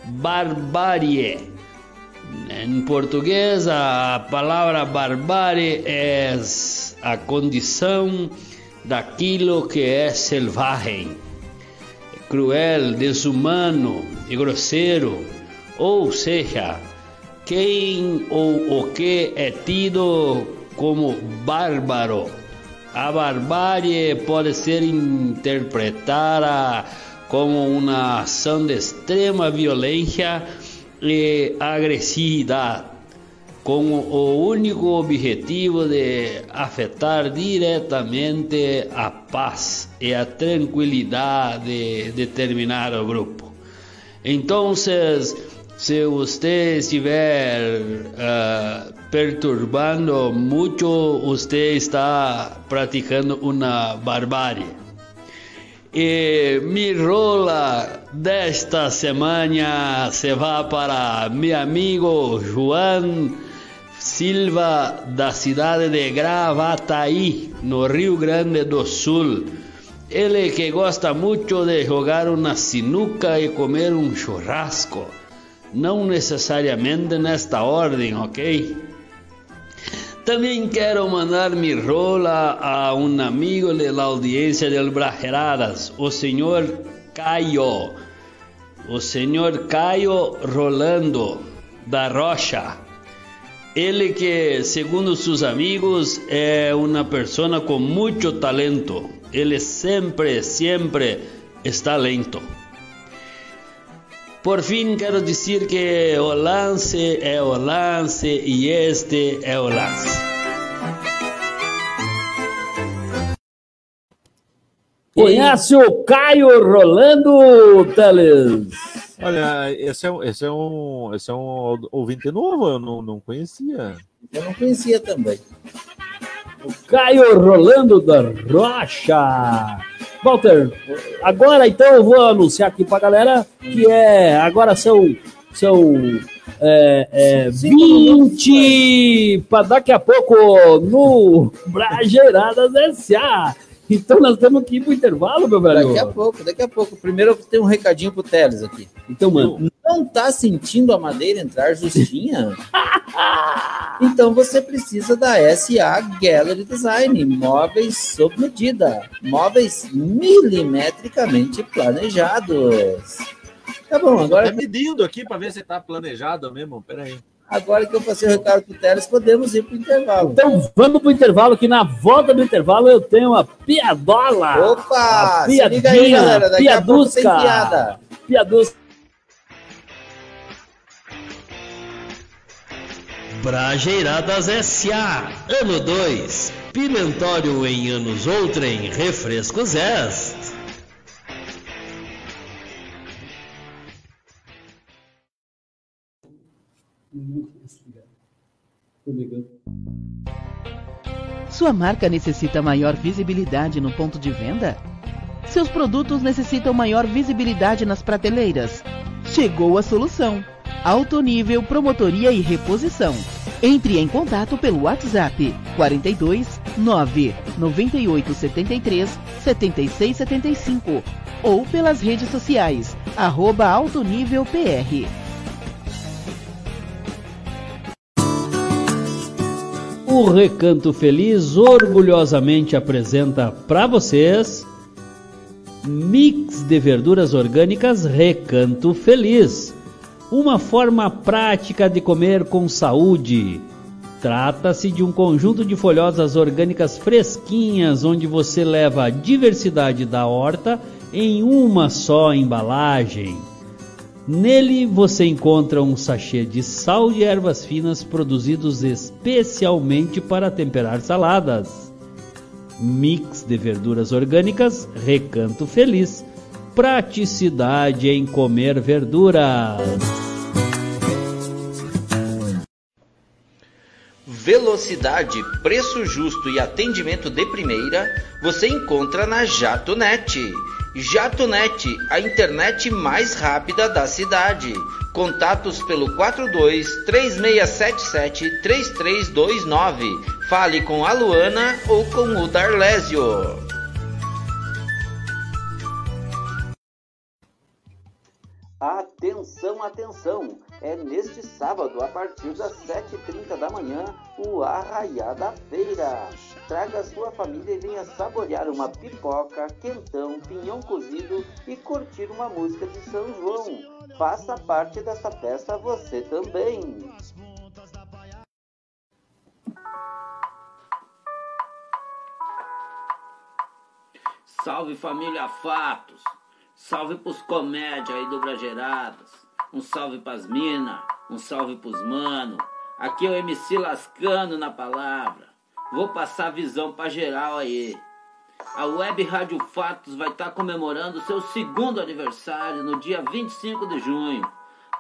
Speaker 4: barbarie. Em português, a palavra barbárie é a condição daquilo que é selvagem, cruel, desumano e grosseiro, ou seja, quem ou o que é tido como bárbaro. A barbárie pode ser interpretada como uma ação de extrema violência e agressividade.
Speaker 1: com o único objetivo de afetar diretamente a paz e a tranquilidade de determinado grupo. Então, se você estiver uh, perturbando muito, você está praticando uma barbárie. E mi rola desta semana se vai para meu amigo João Silva, da cidade de Gravataí, no Rio Grande do Sul. Ele que gosta muito de jogar uma sinuca e comer um churrasco. Não necessariamente nesta ordem, ok? Também quero mandar mi rola a um amigo da audiência del Brajeradas, o senhor Caio. O senhor Caio Rolando da Rocha. Ele que, segundo seus amigos, é uma pessoa com muito talento. Ele sempre, sempre está lento. Por fim, quero dizer que o lance é o lance e este é o lance.
Speaker 5: Conhece o Caio Rolando, Teles?
Speaker 3: Olha, esse é, esse é, um, esse é um ouvinte novo, eu não, não conhecia.
Speaker 6: Eu não conhecia também.
Speaker 5: O Caio Rolando da Rocha. Walter, agora então eu vou anunciar aqui pra galera que é. Agora são. São é, é, 20 para daqui a pouco no Brajeiradas SA. Então nós temos que ir pro intervalo, meu velho.
Speaker 6: Daqui a pouco, daqui a pouo. Primeiro eu tenho um recadinho pro Teles aqui.
Speaker 5: Então, mano.
Speaker 6: Não tá sentindo a madeira entrar justinha? então você precisa da SA Gallery Design, móveis sob medida, móveis milimetricamente planejados. Tá bom, agora.
Speaker 3: Tá medindo aqui para ver se tá planejado mesmo. Peraí.
Speaker 6: Agora que eu passei o recado pro Teles, podemos ir pro intervalo.
Speaker 5: Então vamos pro intervalo, que na volta do intervalo eu tenho uma piadola.
Speaker 6: Opa! A piadinha, se liga aí, galera. Daqui piadusca, a pouco tem piada.
Speaker 5: Piadusca.
Speaker 1: Brajeiradas S.A. Ano 2. Pimentório em anos outrem. Refrescos est.
Speaker 7: Sua marca necessita maior visibilidade no ponto de venda? Seus produtos necessitam maior visibilidade nas prateleiras? Chegou a solução! Alto nível promotoria e reposição. Entre em contato pelo WhatsApp 42 9 98 73 76 75 ou pelas redes sociais arroba Alto Nível PR.
Speaker 5: O Recanto Feliz orgulhosamente apresenta para vocês Mix de verduras orgânicas Recanto Feliz uma forma prática de comer com saúde. Trata-se de um conjunto de folhosas orgânicas fresquinhas, onde você leva a diversidade da horta em uma só embalagem. Nele você encontra um sachê de sal de ervas finas produzidos especialmente para temperar saladas. Mix de verduras orgânicas Recanto Feliz praticidade em comer verduras.
Speaker 2: Velocidade, preço justo e atendimento de primeira você encontra na JatoNet. JatoNet, a internet mais rápida da cidade. Contatos pelo 42 3677 3329. Fale com a Luana ou com o Darlésio. Atenção, atenção! É neste sábado, a partir das 7h30 da manhã, o Arraiá da Feira. Traga sua família e venha saborear uma pipoca, quentão, pinhão cozido e curtir uma música de São João. Faça parte dessa festa você também!
Speaker 8: Salve família Fatos! Salve pros comédia aí do Brageradas. Um salve pras mina, um salve pros mano.
Speaker 9: Aqui é o MC lascando na palavra. Vou passar a visão pra geral aí. A Web Rádio Fatos vai estar comemorando seu segundo aniversário no dia 25 de junho.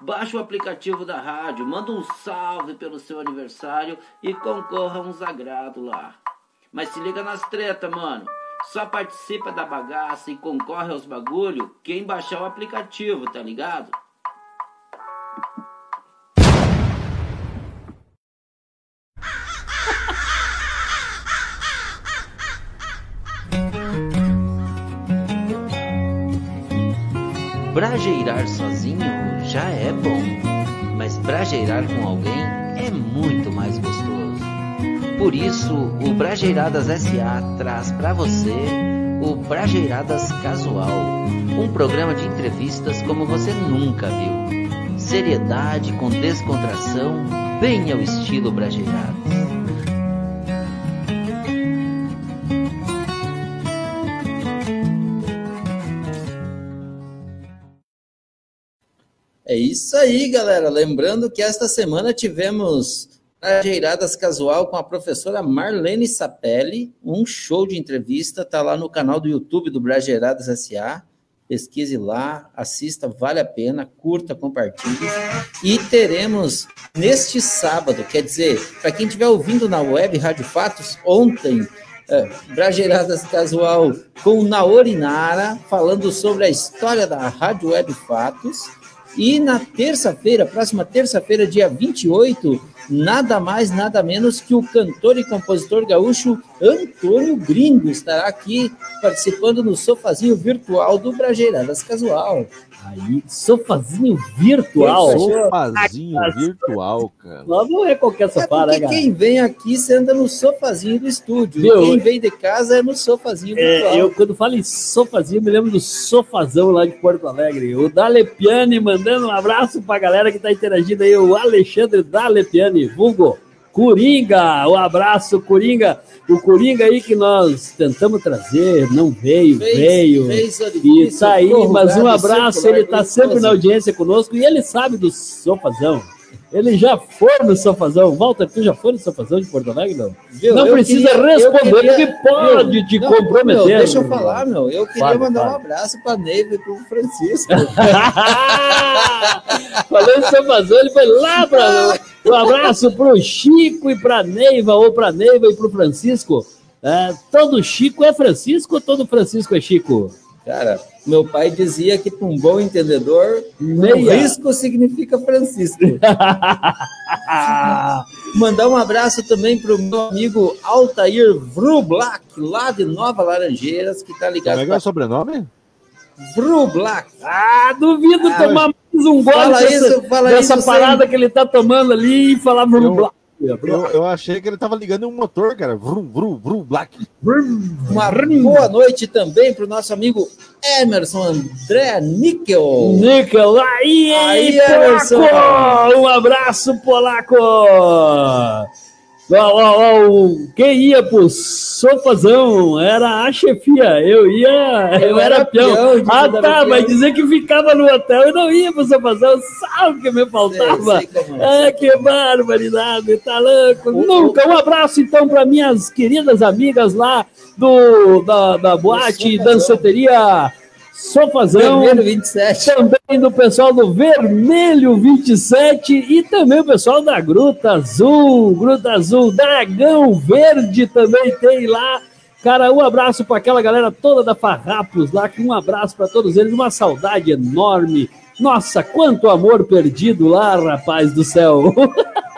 Speaker 9: Baixe o aplicativo da rádio, manda um salve pelo seu aniversário e concorra a uns agrado lá. Mas se liga nas treta, mano. Só participa da bagaça e concorre aos bagulho quem baixar o aplicativo, tá ligado?
Speaker 10: Brajeirar sozinho já é bom, mas brajeirar com alguém Por isso, o Brajeiradas SA traz para você o Brajeiradas Casual, um programa de entrevistas como você nunca viu. Seriedade com descontração, bem ao estilo Brajeiradas.
Speaker 2: É isso aí, galera. Lembrando que esta semana tivemos Brajeiradas Casual com a professora Marlene Sapelli, um show de entrevista, tá lá no canal do YouTube do Brajeiradas SA. Pesquise lá, assista, vale a pena, curta, compartilhe. E teremos neste sábado, quer dizer, para quem estiver ouvindo na web Rádio Fatos, ontem, é, Brajeiradas Casual com Naori Nara, falando sobre a história da Rádio Web Fatos. E na terça-feira, próxima terça-feira, dia 28, nada mais, nada menos que o cantor e compositor gaúcho Antônio Gringo estará aqui participando no sofazinho virtual do Brajeiradas Casual.
Speaker 1: Aí, sofazinho virtual.
Speaker 3: Sofazinho virtual, cara.
Speaker 1: Não, não é qualquer
Speaker 2: É
Speaker 1: sofá, né,
Speaker 2: porque
Speaker 1: cara?
Speaker 2: quem vem aqui senta no sofazinho do estúdio.
Speaker 1: Meu,
Speaker 2: e quem vem de casa é no sofazinho virtual.
Speaker 1: É, eu, quando falo em sofazinho, me lembro do sofazão lá de Porto Alegre. O Dalepiani mandando um abraço pra galera que tá interagindo aí. O Alexandre Dalepiani, vulgo Coringa. Um abraço, Coringa. O Coringa aí que nós tentamos trazer, não veio,
Speaker 2: Fez-
Speaker 1: veio.
Speaker 2: fez
Speaker 1: E
Speaker 2: orifício
Speaker 1: tá aí, mas um abraço. Ele tá
Speaker 2: com
Speaker 1: sempre na audiência conosco e ele sabe do sofazão. Ele já foi no sofazão. Walter, tu já foi no sofazão de Porto Alegre, não?
Speaker 2: Viu?
Speaker 1: Não precisa
Speaker 2: queria-
Speaker 1: responder,
Speaker 2: queria-
Speaker 1: porque pode te
Speaker 2: Não,
Speaker 1: comprometer.
Speaker 2: meu, deixa eu falar, meu. Eu queria
Speaker 1: Fale,
Speaker 2: mandar um
Speaker 1: fale.
Speaker 2: abraço para Neiva e para o Francisco.
Speaker 1: Falando em sofazão, ele foi lá para. Um abraço pro Chico e pra Neiva, ou pra Neiva e pro Francisco. É, todo Chico é Francisco ou todo Francisco é Chico?
Speaker 2: Cara, meu pai dizia que para um bom entendedor, risco significa Francisco. Mandar um abraço também para o meu amigo Altair Vrublack, lá de Nova Laranjeiras, que está
Speaker 3: Como
Speaker 2: ligado
Speaker 3: é que é o sobrenome?
Speaker 2: Vrublack.
Speaker 1: Ah, duvido
Speaker 2: Ah,
Speaker 1: tomar um gole
Speaker 2: fala
Speaker 1: dessa,
Speaker 2: isso, fala
Speaker 1: dessa
Speaker 2: isso
Speaker 1: parada
Speaker 2: sem-
Speaker 1: que ele tá tomando ali e falar
Speaker 3: Eu-
Speaker 1: blá,
Speaker 3: Eu, eu achei que ele tava ligando um motor, cara. Vrum, vrum, vrum, black.
Speaker 2: Uma boa noite também para o nosso amigo Emerson André Níquel.
Speaker 1: Níquel, aí,
Speaker 2: Aí,
Speaker 1: aí,
Speaker 2: Emerson.
Speaker 1: Polaco! Um abraço, Polaco! Ó, ó, quem ia pro sofazão era a chefia, eu ia, eu,
Speaker 2: Eu
Speaker 1: era
Speaker 2: era
Speaker 1: peão.
Speaker 2: peão,
Speaker 1: ah, tá,
Speaker 2: Daniel.
Speaker 1: mas dizer que ficava no hotel e não ia pro sofazão, sabe o que me faltava?
Speaker 2: Sei, é.
Speaker 1: Ah, que barbaridade, tá louco? Nunca. Um abraço, então, para minhas queridas amigas lá do, da, da boate
Speaker 2: Sofazão.
Speaker 1: danceteria Sofazão.
Speaker 2: Vermelho 27.
Speaker 1: Também do pessoal do Vermelho 27 e também o pessoal da Gruta Azul, Gruta Azul, Dragão Verde também tem lá. Cara, um abraço para aquela galera toda da Farrapos lá, um abraço para todos eles, uma saudade enorme. Nossa, quanto amor perdido lá, rapaz do céu.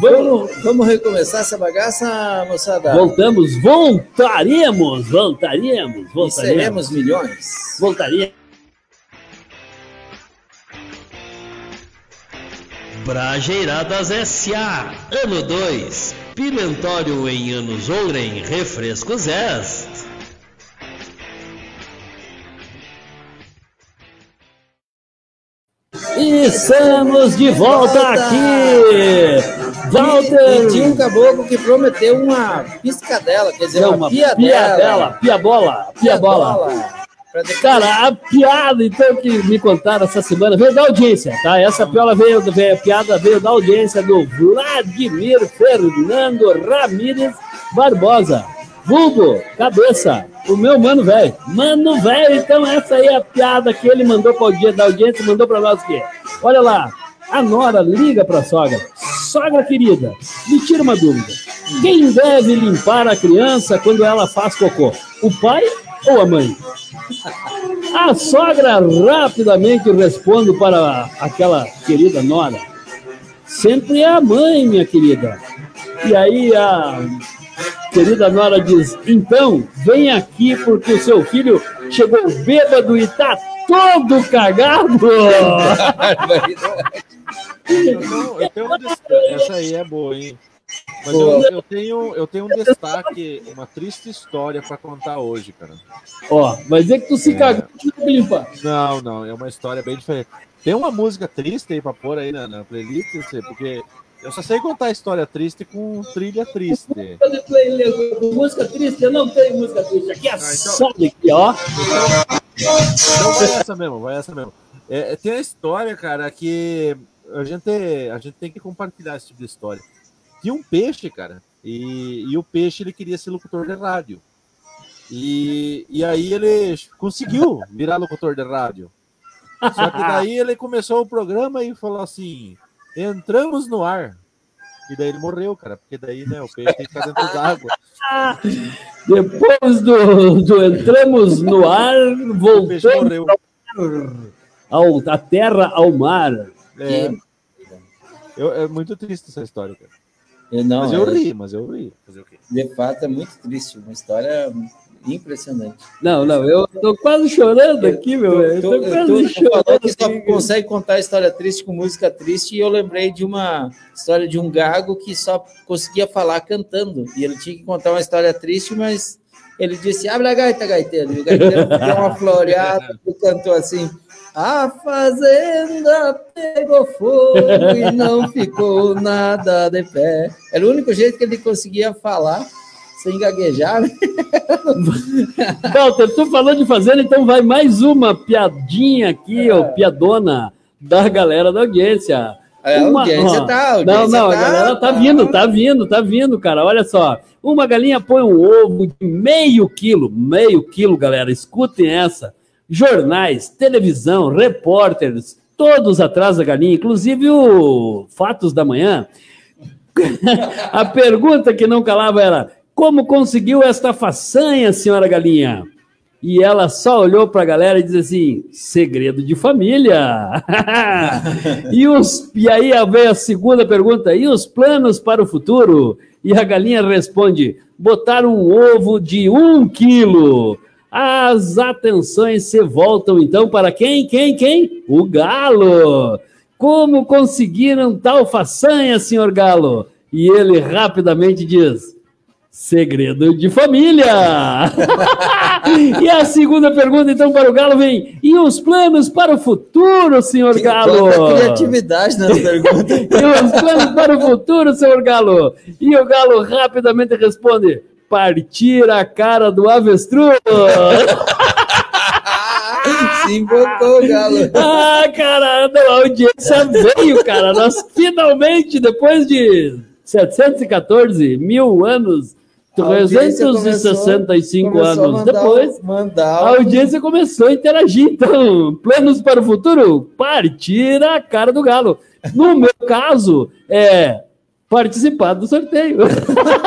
Speaker 2: Vamos, vamos recomeçar essa bagaça, moçada?
Speaker 1: Voltamos, voltaremos, voltaremos,
Speaker 2: E
Speaker 1: voltaremos.
Speaker 2: seremos milhões.
Speaker 1: Voltaria.
Speaker 4: Brajeiradas S.A. Ano 2. Pimentório em anos outrem. Refrescos S.
Speaker 1: E estamos de volta aqui!
Speaker 2: E,
Speaker 1: Walter!
Speaker 2: e tinha um caboclo que prometeu uma piscadela, quer dizer,
Speaker 1: Não,
Speaker 2: uma,
Speaker 1: uma
Speaker 2: piadela.
Speaker 1: piadela, piabola, piabola. Cara, a piada, então, que me contaram essa semana veio da audiência, tá? Essa piada veio, veio, a piada veio da audiência do Vladimir Fernando Ramírez Barbosa. Vulgo, cabeça, o meu mano velho. Mano velho, então essa aí é a piada que ele mandou para o dia da audiência, mandou para nós que Olha lá, a Nora liga para a sogra. Sogra querida, me tira uma dúvida. Quem deve limpar a criança quando ela faz cocô? O pai ou a mãe? A sogra rapidamente responde para aquela querida Nora. Sempre é a mãe, minha querida. E aí a querida Nora diz: Então, vem aqui porque o seu filho chegou bêbado e tá todo cagado.
Speaker 3: Não, eu tenho um Essa aí é boa, hein? Mas eu, eu, tenho, eu tenho um destaque, uma triste história para contar hoje, cara.
Speaker 1: Ó, vai dizer que tu se é... cagou limpa.
Speaker 3: Não, não, é uma história bem diferente. Tem uma música triste aí para pôr aí na, na playlist, porque eu só sei contar história triste com trilha triste.
Speaker 1: música triste, eu não tenho música triste. Aqui é ah, então... só aqui, ó.
Speaker 3: Então vai essa mesmo, vai essa mesmo. É, tem a história, cara, que a gente, a gente tem que compartilhar esse tipo de história. Tinha um peixe, cara, e, e o peixe ele queria ser locutor de rádio. E, e aí ele conseguiu virar locutor de rádio. Só que daí ele começou o programa e falou assim: entramos no ar. E daí ele morreu, cara, porque daí, né, o peixe tem que ficar dentro d'água.
Speaker 1: Depois do, do entramos no ar, voltamos ao, a terra ao mar.
Speaker 3: É, eu, é muito triste essa história, cara. Não, mas eu é, ri, mas eu ri.
Speaker 2: De fato, é muito triste. Uma história Impressionante.
Speaker 1: Não, não, eu tô quase chorando aqui, meu velho. Eu tô, tô quase
Speaker 2: tô, chorando. que só consegue contar história triste com música triste, e eu lembrei de uma história de um gago que só conseguia falar cantando. E ele tinha que contar uma história triste, mas ele disse: abre a gaita, gaiteiro. E o gaiteiro deu uma floreada e cantou assim. A fazenda pegou fogo e não ficou nada de pé. Era o único jeito que ele conseguia falar sem gaguejar. Né?
Speaker 1: Walter, tu falou de fazenda, então vai mais uma piadinha aqui, é. ó, piadona da galera da audiência.
Speaker 2: É, uma, audiência ó, tá, audiência
Speaker 1: não, não, tá, a galera tá, tá vindo, tá vindo, tá vindo, cara. Olha só. Uma galinha põe um ovo de meio quilo, meio quilo, galera. Escutem essa. Jornais, televisão, repórteres, todos atrás da galinha, inclusive o Fatos da Manhã. a pergunta que não calava era: como conseguiu esta façanha, senhora Galinha? E ela só olhou para a galera e disse assim: segredo de família. e, os, e aí veio a segunda pergunta: e os planos para o futuro? E a galinha responde: botar um ovo de um quilo. As atenções se voltam então para quem? Quem? Quem? O galo. Como conseguiram tal façanha, senhor galo? E ele rapidamente diz: Segredo de família! e a segunda pergunta, então, para o Galo vem: e os planos para o futuro, senhor Galo?
Speaker 2: Quanta criatividade na pergunta.
Speaker 1: e os planos para o futuro, senhor Galo? E o Galo rapidamente responde: partir a cara do avestruz.
Speaker 2: Se invocou, Galo.
Speaker 1: Ah, caramba, a audiência veio, cara. Nós finalmente, depois de 714 mil anos 365 anos mandar, depois, mandar a audiência começou a interagir. Então, planos para o futuro? Partir a cara do galo. No meu caso, é participar do sorteio.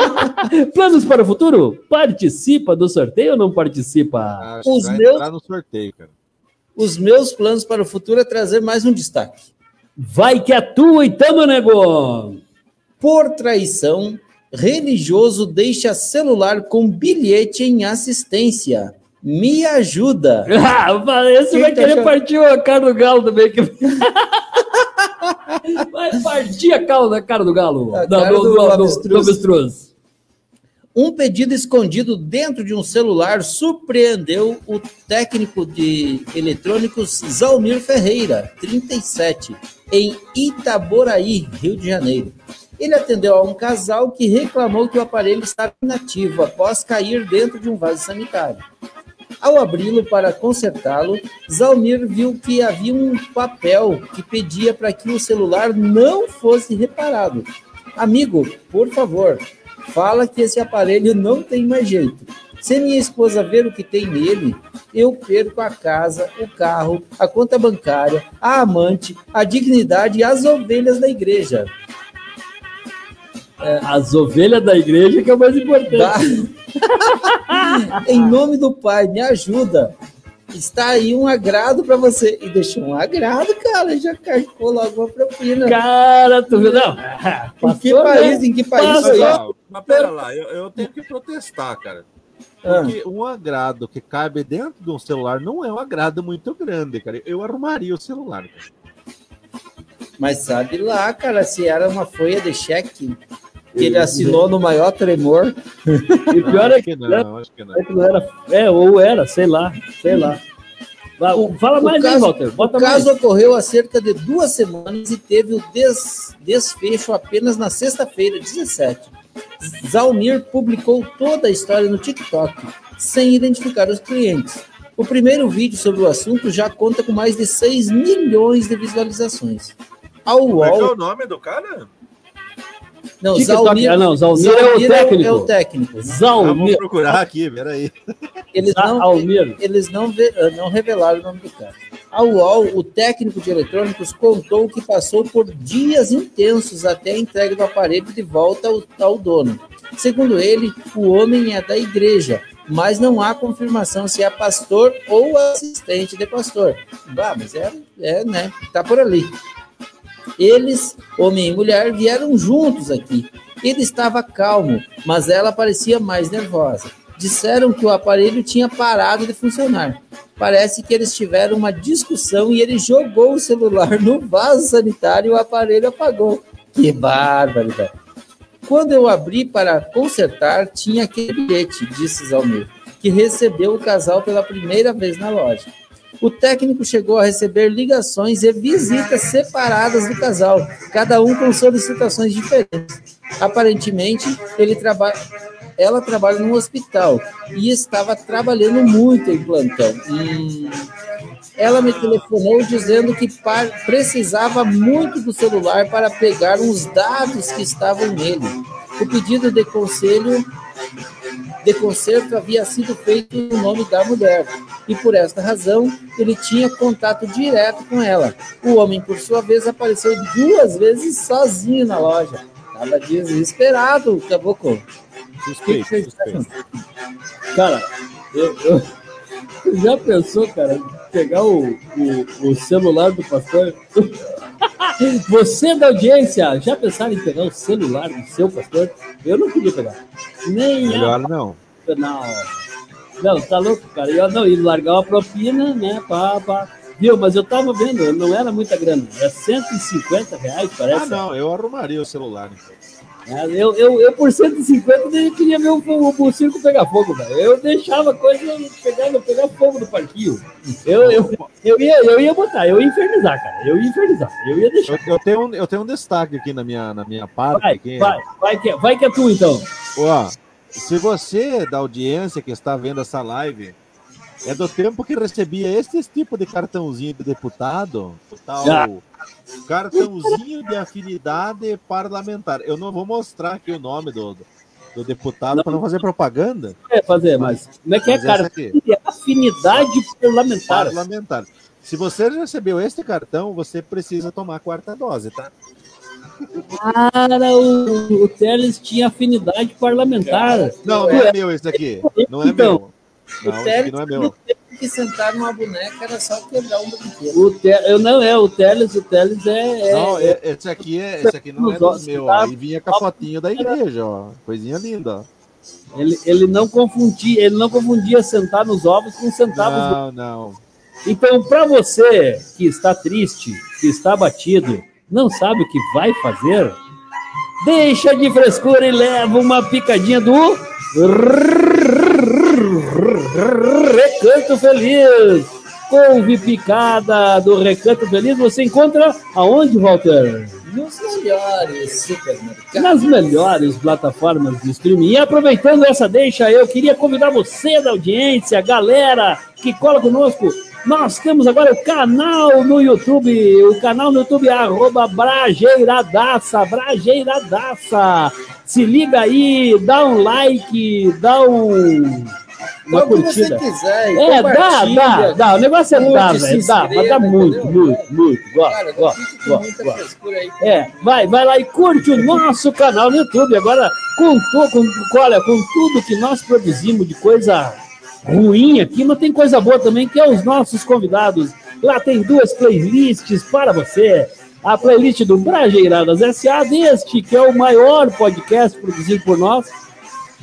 Speaker 1: planos para o futuro? Participa do sorteio ou não participa?
Speaker 2: Os meus... no sorteio, cara. Os meus planos para o futuro é trazer mais um destaque.
Speaker 1: Vai que é tua e tamo, nego!
Speaker 2: Por traição, Religioso deixa celular com bilhete em assistência. Me ajuda.
Speaker 1: Ah, esse Quem vai tá querer achando? partir a cara do galo também. vai partir a cara da cara do galo. A
Speaker 2: Não, do, do, do, avestruz. do avestruz. Um pedido escondido dentro de um celular surpreendeu o técnico de eletrônicos Zalmir Ferreira, 37, em Itaboraí, Rio de Janeiro. Ele atendeu a um casal que reclamou que o aparelho estava inativo após cair dentro de um vaso sanitário. Ao abri-lo para consertá-lo, Zalmir viu que havia um papel que pedia para que o celular não fosse reparado. Amigo, por favor, fala que esse aparelho não tem mais jeito. Se minha esposa ver o que tem nele, eu perco a casa, o carro, a conta bancária, a amante, a dignidade e as ovelhas da igreja.
Speaker 1: É, as ovelhas da igreja que é o mais importante.
Speaker 2: em nome do Pai, me ajuda. Está aí um agrado para você. E deixou um agrado, cara. Já carcou logo uma propina.
Speaker 1: Cara, tu viu? Não.
Speaker 2: Em que país? Em que país foi
Speaker 3: Mas, pera lá, eu, eu tenho que protestar, cara.
Speaker 2: Ah.
Speaker 3: Porque um agrado que cabe dentro de um celular não é um agrado muito grande, cara. Eu arrumaria o celular. Cara.
Speaker 2: Mas sabe lá, cara, se era uma folha de cheque que ele assinou no maior tremor.
Speaker 1: E pior é
Speaker 3: Acho
Speaker 1: que,
Speaker 3: não, acho que não.
Speaker 1: é que não era. É, ou era, sei lá, sei lá. Fala
Speaker 2: O
Speaker 1: mais aí,
Speaker 2: caso-
Speaker 1: Walter. Bota
Speaker 2: o
Speaker 1: mais.
Speaker 2: caso ocorreu há cerca de duas semanas e teve o des- desfecho apenas na sexta-feira, 17. Zalmir publicou toda a história no TikTok, sem identificar os clientes. O primeiro vídeo sobre o assunto já conta com mais de 6 milhões de visualizações. Ao
Speaker 11: Como é que é
Speaker 2: UOL,
Speaker 11: o nome do cara?
Speaker 2: Não,
Speaker 1: TikTok.
Speaker 2: Zalmir,
Speaker 1: Ah, não, Zalmir é o
Speaker 2: Zalmir
Speaker 1: técnico.
Speaker 2: É o técnico.
Speaker 3: Ah, vamos
Speaker 1: Zalmir.
Speaker 3: procurar aqui, peraí.
Speaker 2: Eles não,
Speaker 1: Zalmir.
Speaker 2: eles não, ve- eh, não revelaram o nome do cara. A UOL, o técnico de eletrônicos, contou que passou por dias intensos até a entrega do aparelho de volta ao, ao dono. Segundo ele, o homem é da igreja, mas não há confirmação se é pastor ou assistente de pastor. Bah, mas é, é né? Tá por ali. Eles, homem e mulher, vieram juntos aqui. Ele estava calmo, mas ela parecia mais nervosa. Disseram que o aparelho tinha parado de funcionar. Parece que eles tiveram uma discussão e ele jogou o celular no vaso sanitário e o aparelho apagou. Que barbaridade. Quando eu abri para consertar, tinha aquele bilhete, disse Zalmir, que recebeu o casal pela primeira vez na loja. O técnico chegou a receber ligações e visitas separadas do casal, cada um com solicitações diferentes. Aparentemente, ele trabalha, ela trabalha num hospital e estava trabalhando muito em plantão. Ela me telefonou dizendo que precisava muito do celular para pegar uns dados que estavam nele. O pedido de conselho de conserto havia sido feito no nome da mulher, e por esta razão ele tinha contato direto com ela. O homem, por sua vez, apareceu duas vezes sozinho na loja. Estava desesperado, caboclo. Que
Speaker 3: Suspeito,
Speaker 2: que?
Speaker 1: Cara, eu, eu- já pensou, cara, pegar o, o, o celular do pastor? Você da audiência, já pensaram em pegar o celular do seu pastor? Eu não queria pegar. Nem a
Speaker 3: Melhor não.
Speaker 1: Não, não, tá louco, cara. Eu não, ia largar uma propina, né? Pá, pá. Viu, mas eu tava vendo, não era muita grana. É 150 reais, parece.
Speaker 3: Ah, não, eu arrumaria o celular. então.
Speaker 1: É, Eu, eu, eu, por 150, eu queria ver o, o, o circo pegar fogo, velho. Eu deixava a coisa pegar, pegar fogo no parquinho. Eu, eu, eu, ia, eu ia botar, eu ia infernizar, cara. Eu ia infernizar. Eu ia deixar.
Speaker 3: Eu, eu tenho, um- eu tenho um destaque aqui na minha, na minha parte.
Speaker 1: Vai,
Speaker 3: aqui.
Speaker 1: vai, vai que, vai que é tu, então.
Speaker 3: Ó, se você da audiência que está vendo essa live é do tempo que recebia esse tipo de cartãozinho de deputado, tal
Speaker 1: Já.
Speaker 3: cartãozinho de afinidade parlamentar. Eu não vou mostrar aqui o nome do, do, do deputado para não fazer propaganda.
Speaker 1: É fazer, mas como é que é, cara? Afinidade parlamentar.
Speaker 3: parlamentar. Se você recebeu este cartão, você precisa tomar a quarta dose, tá?
Speaker 1: Cara, o, o Teles tinha afinidade parlamentar.
Speaker 3: Não, não é meu esse aqui. Não é
Speaker 1: Então,
Speaker 3: meu. Não, esse aqui não é meu.
Speaker 2: teve que sentar numa boneca, era só quebrar um brinquedo.
Speaker 1: O Te, eu não é, o Teles, o Teles é. é-
Speaker 3: Não, é- esse aqui é, esse aqui não é
Speaker 1: olhos,
Speaker 3: meus,
Speaker 1: tá?
Speaker 3: ó. E vinha com a fotinho da igreja, ó. Coisinha linda, ó.
Speaker 1: ele, ele não confundia, ele não confundia sentar nos ovos com centavos.
Speaker 3: Não, não.
Speaker 1: Então, para você que está triste, que está abatido, não sabe o que vai fazer, deixa de frescura e leva uma picadinha do Recanto Feliz. couve picada do Recanto Feliz, você encontra aonde, Walter?
Speaker 2: Nos melhores supermercados.
Speaker 1: Nas melhores plataformas de streaming. E aproveitando essa deixa, eu queria convidar você da audiência, galera que cola conosco. Nós temos agora o canal no YouTube, o canal no YouTube é arroba Brajeiradaça, Brajeiradaça. Se liga aí, dá um like, dá um uma curtida.
Speaker 2: quiser.
Speaker 1: É, dá,
Speaker 2: compartilha.
Speaker 1: dá, dá. O negócio é dar, velho. Dá, mas dá muito,
Speaker 2: entendeu?
Speaker 1: muito, muito. Gosto, gosto, gosto, gosto. É, vai, vai lá e curte o nosso canal no YouTube. Agora, com, com, olha, com tudo que nós produzimos de coisa ruim aqui, mas tem coisa boa também, que é os nossos convidados. Lá tem duas playlists para você. A playlist do Brajeiradas S.A. deste, que é o maior podcast produzido por nós,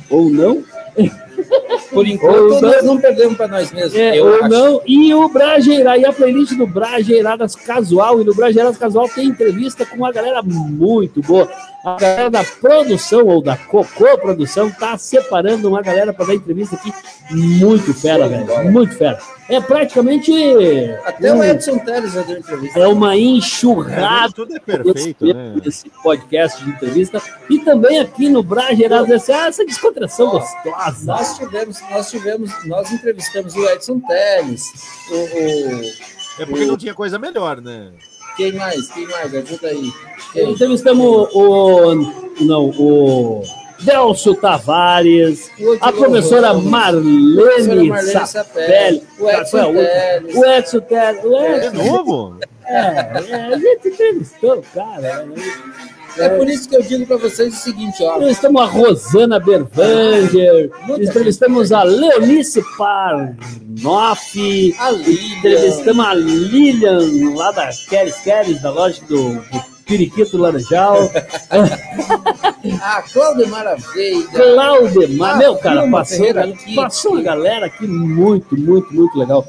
Speaker 1: ou não,
Speaker 2: Por enquanto,
Speaker 1: não-
Speaker 2: nós não perdemos para nós mesmos.
Speaker 1: é, ou
Speaker 2: acho.
Speaker 1: não, e o Brajeira, e a playlist do Brajeiradas Casual, e no Brajeiradas Casual tem entrevista com uma galera muito boa. A galera da produção, ou da Cocô Produção, tá separando uma galera para dar entrevista aqui muito fera, velho, muito fera. É praticamente
Speaker 2: Até
Speaker 1: um-
Speaker 2: o Edson Teles já deu entrevista.
Speaker 1: é uma enxurrada
Speaker 3: Tudo é perfeito, né?
Speaker 1: esse podcast de entrevista e também aqui no Brajeiradas S.A. essa descontração gostosa.
Speaker 2: Nós tivemos, nós tivemos, nós entrevistamos o Edson Teles, o, o-
Speaker 3: É porque não tinha coisa melhor, né?
Speaker 2: Quem mais? Quem mais? Ajuda aí. Quem?
Speaker 1: Entrevistamos o. Não, o. Delcio Tavares,
Speaker 2: O
Speaker 1: a
Speaker 2: Odilon
Speaker 1: professora
Speaker 2: Ramos,
Speaker 1: Marlene,
Speaker 2: professora Marlene
Speaker 1: Sapelli,
Speaker 2: o Edson. Teles.
Speaker 1: o Edson Teles, o
Speaker 3: De
Speaker 1: Edson,
Speaker 3: novo?
Speaker 1: é, é, a gente entrevistou o cara. Né?
Speaker 2: É por isso que eu digo para vocês o seguinte, ó.
Speaker 1: Entrevistamos a Rosana Bervanger,
Speaker 2: Muita
Speaker 1: entrevistamos a Leonice Parnoff,
Speaker 2: A
Speaker 1: entrevistamos a Lilian, lá da Keres Keres, da loja do, do Periquito Laranjal.
Speaker 2: A Veiga.
Speaker 1: Claudemar,
Speaker 2: Ah,
Speaker 1: meu cara, passou,
Speaker 2: Kit.
Speaker 1: passou uma galera aqui muito, muito, muito legal.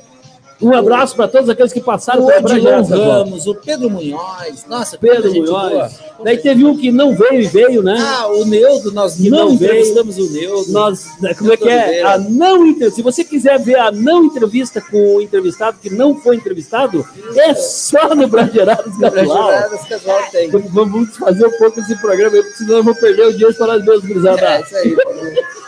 Speaker 1: Um abraço para todos aqueles que passaram
Speaker 2: O
Speaker 1: Casual.
Speaker 2: Ramos, o Pedro Munhoz. Nossa,
Speaker 1: Pedro. Munhoz. Daí teve um que não veio e veio, né?
Speaker 2: Ah, o Neudo, nós
Speaker 1: Não
Speaker 2: não
Speaker 1: veio.
Speaker 2: entrevistamos o Neudo.
Speaker 1: Nós, como é que é?
Speaker 2: Oliveira.
Speaker 1: A não entrevista. Se você quiser ver a não entrevista com o entrevistado que não foi entrevistado, é só no Brajeiradas Casual.
Speaker 2: Tem.
Speaker 1: Vamos fazer um pouco esse programa porque senão eu vou perder o dia para nós mesmos, gurizada.
Speaker 2: É, isso aí.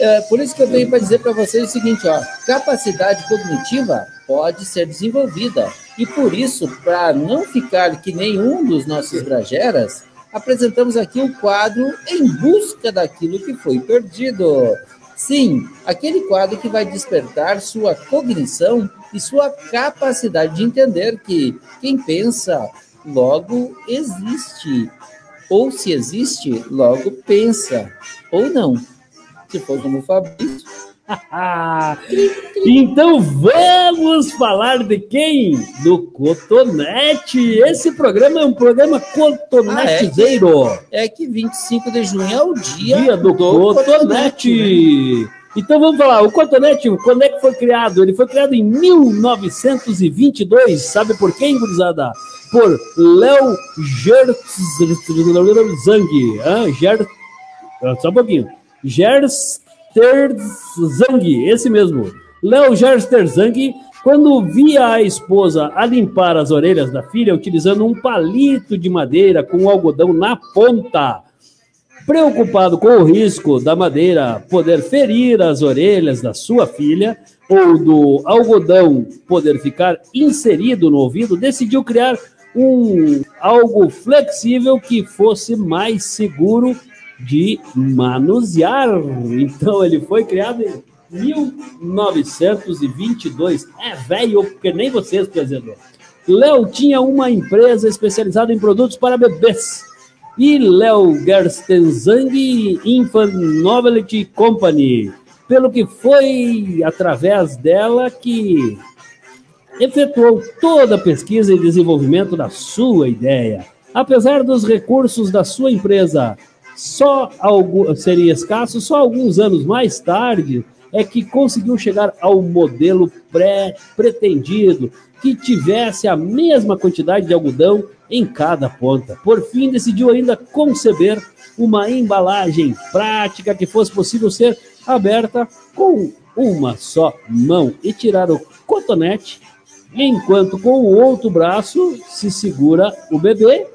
Speaker 2: É, por isso que eu venho para dizer para vocês o seguinte, ó, capacidade cognitiva pode ser desenvolvida e por isso, para não ficar que nenhum dos nossos brageras, apresentamos aqui o quadro Em Busca daquilo que foi perdido. Sim, aquele quadro que vai despertar sua cognição e sua capacidade de entender que quem pensa logo existe. Ou se existe, logo pensa. Ou não. Se for como o Fabrício.
Speaker 1: Ah, então vamos falar de quem? Do Cotonete. Esse programa é um programa cotonetezeiro.
Speaker 2: É que 25 de junho é o dia,
Speaker 1: Dia do
Speaker 2: Cotonete.
Speaker 1: Cotonete. Então vamos falar, o Cotonete, quando é que foi criado? Ele foi criado em 1922. Sabe por quem, gurizada? Por Léo Gerzang. Ah, Ger... ah, Só um pouquinho. Gersterzang, esse mesmo. Léo Gersterzang, quando via a esposa a limpar as orelhas da filha utilizando um palito de madeira com algodão na ponta, preocupado com o risco da madeira poder ferir as orelhas da sua filha ou do algodão poder ficar inserido no ouvido, decidiu criar um algo flexível que fosse mais seguro de manusear. Então ele foi criado em 1922. É velho, porque nem vocês, presidente. Léo tinha uma empresa especializada em produtos para bebês. E Léo Gerstenzang Infant Novelty Company. Pelo que foi através dela que efetuou toda a pesquisa e desenvolvimento da sua ideia. Apesar dos recursos da sua empresa só algo, seria escasso, só alguns anos mais tarde é que conseguiu chegar ao modelo pré-pretendido, que tivesse a mesma quantidade de algodão em cada ponta. Por fim, decidiu ainda conceber uma embalagem prática que fosse possível ser aberta com uma só mão e tirar o cotonete, enquanto com o outro braço se segura o bebê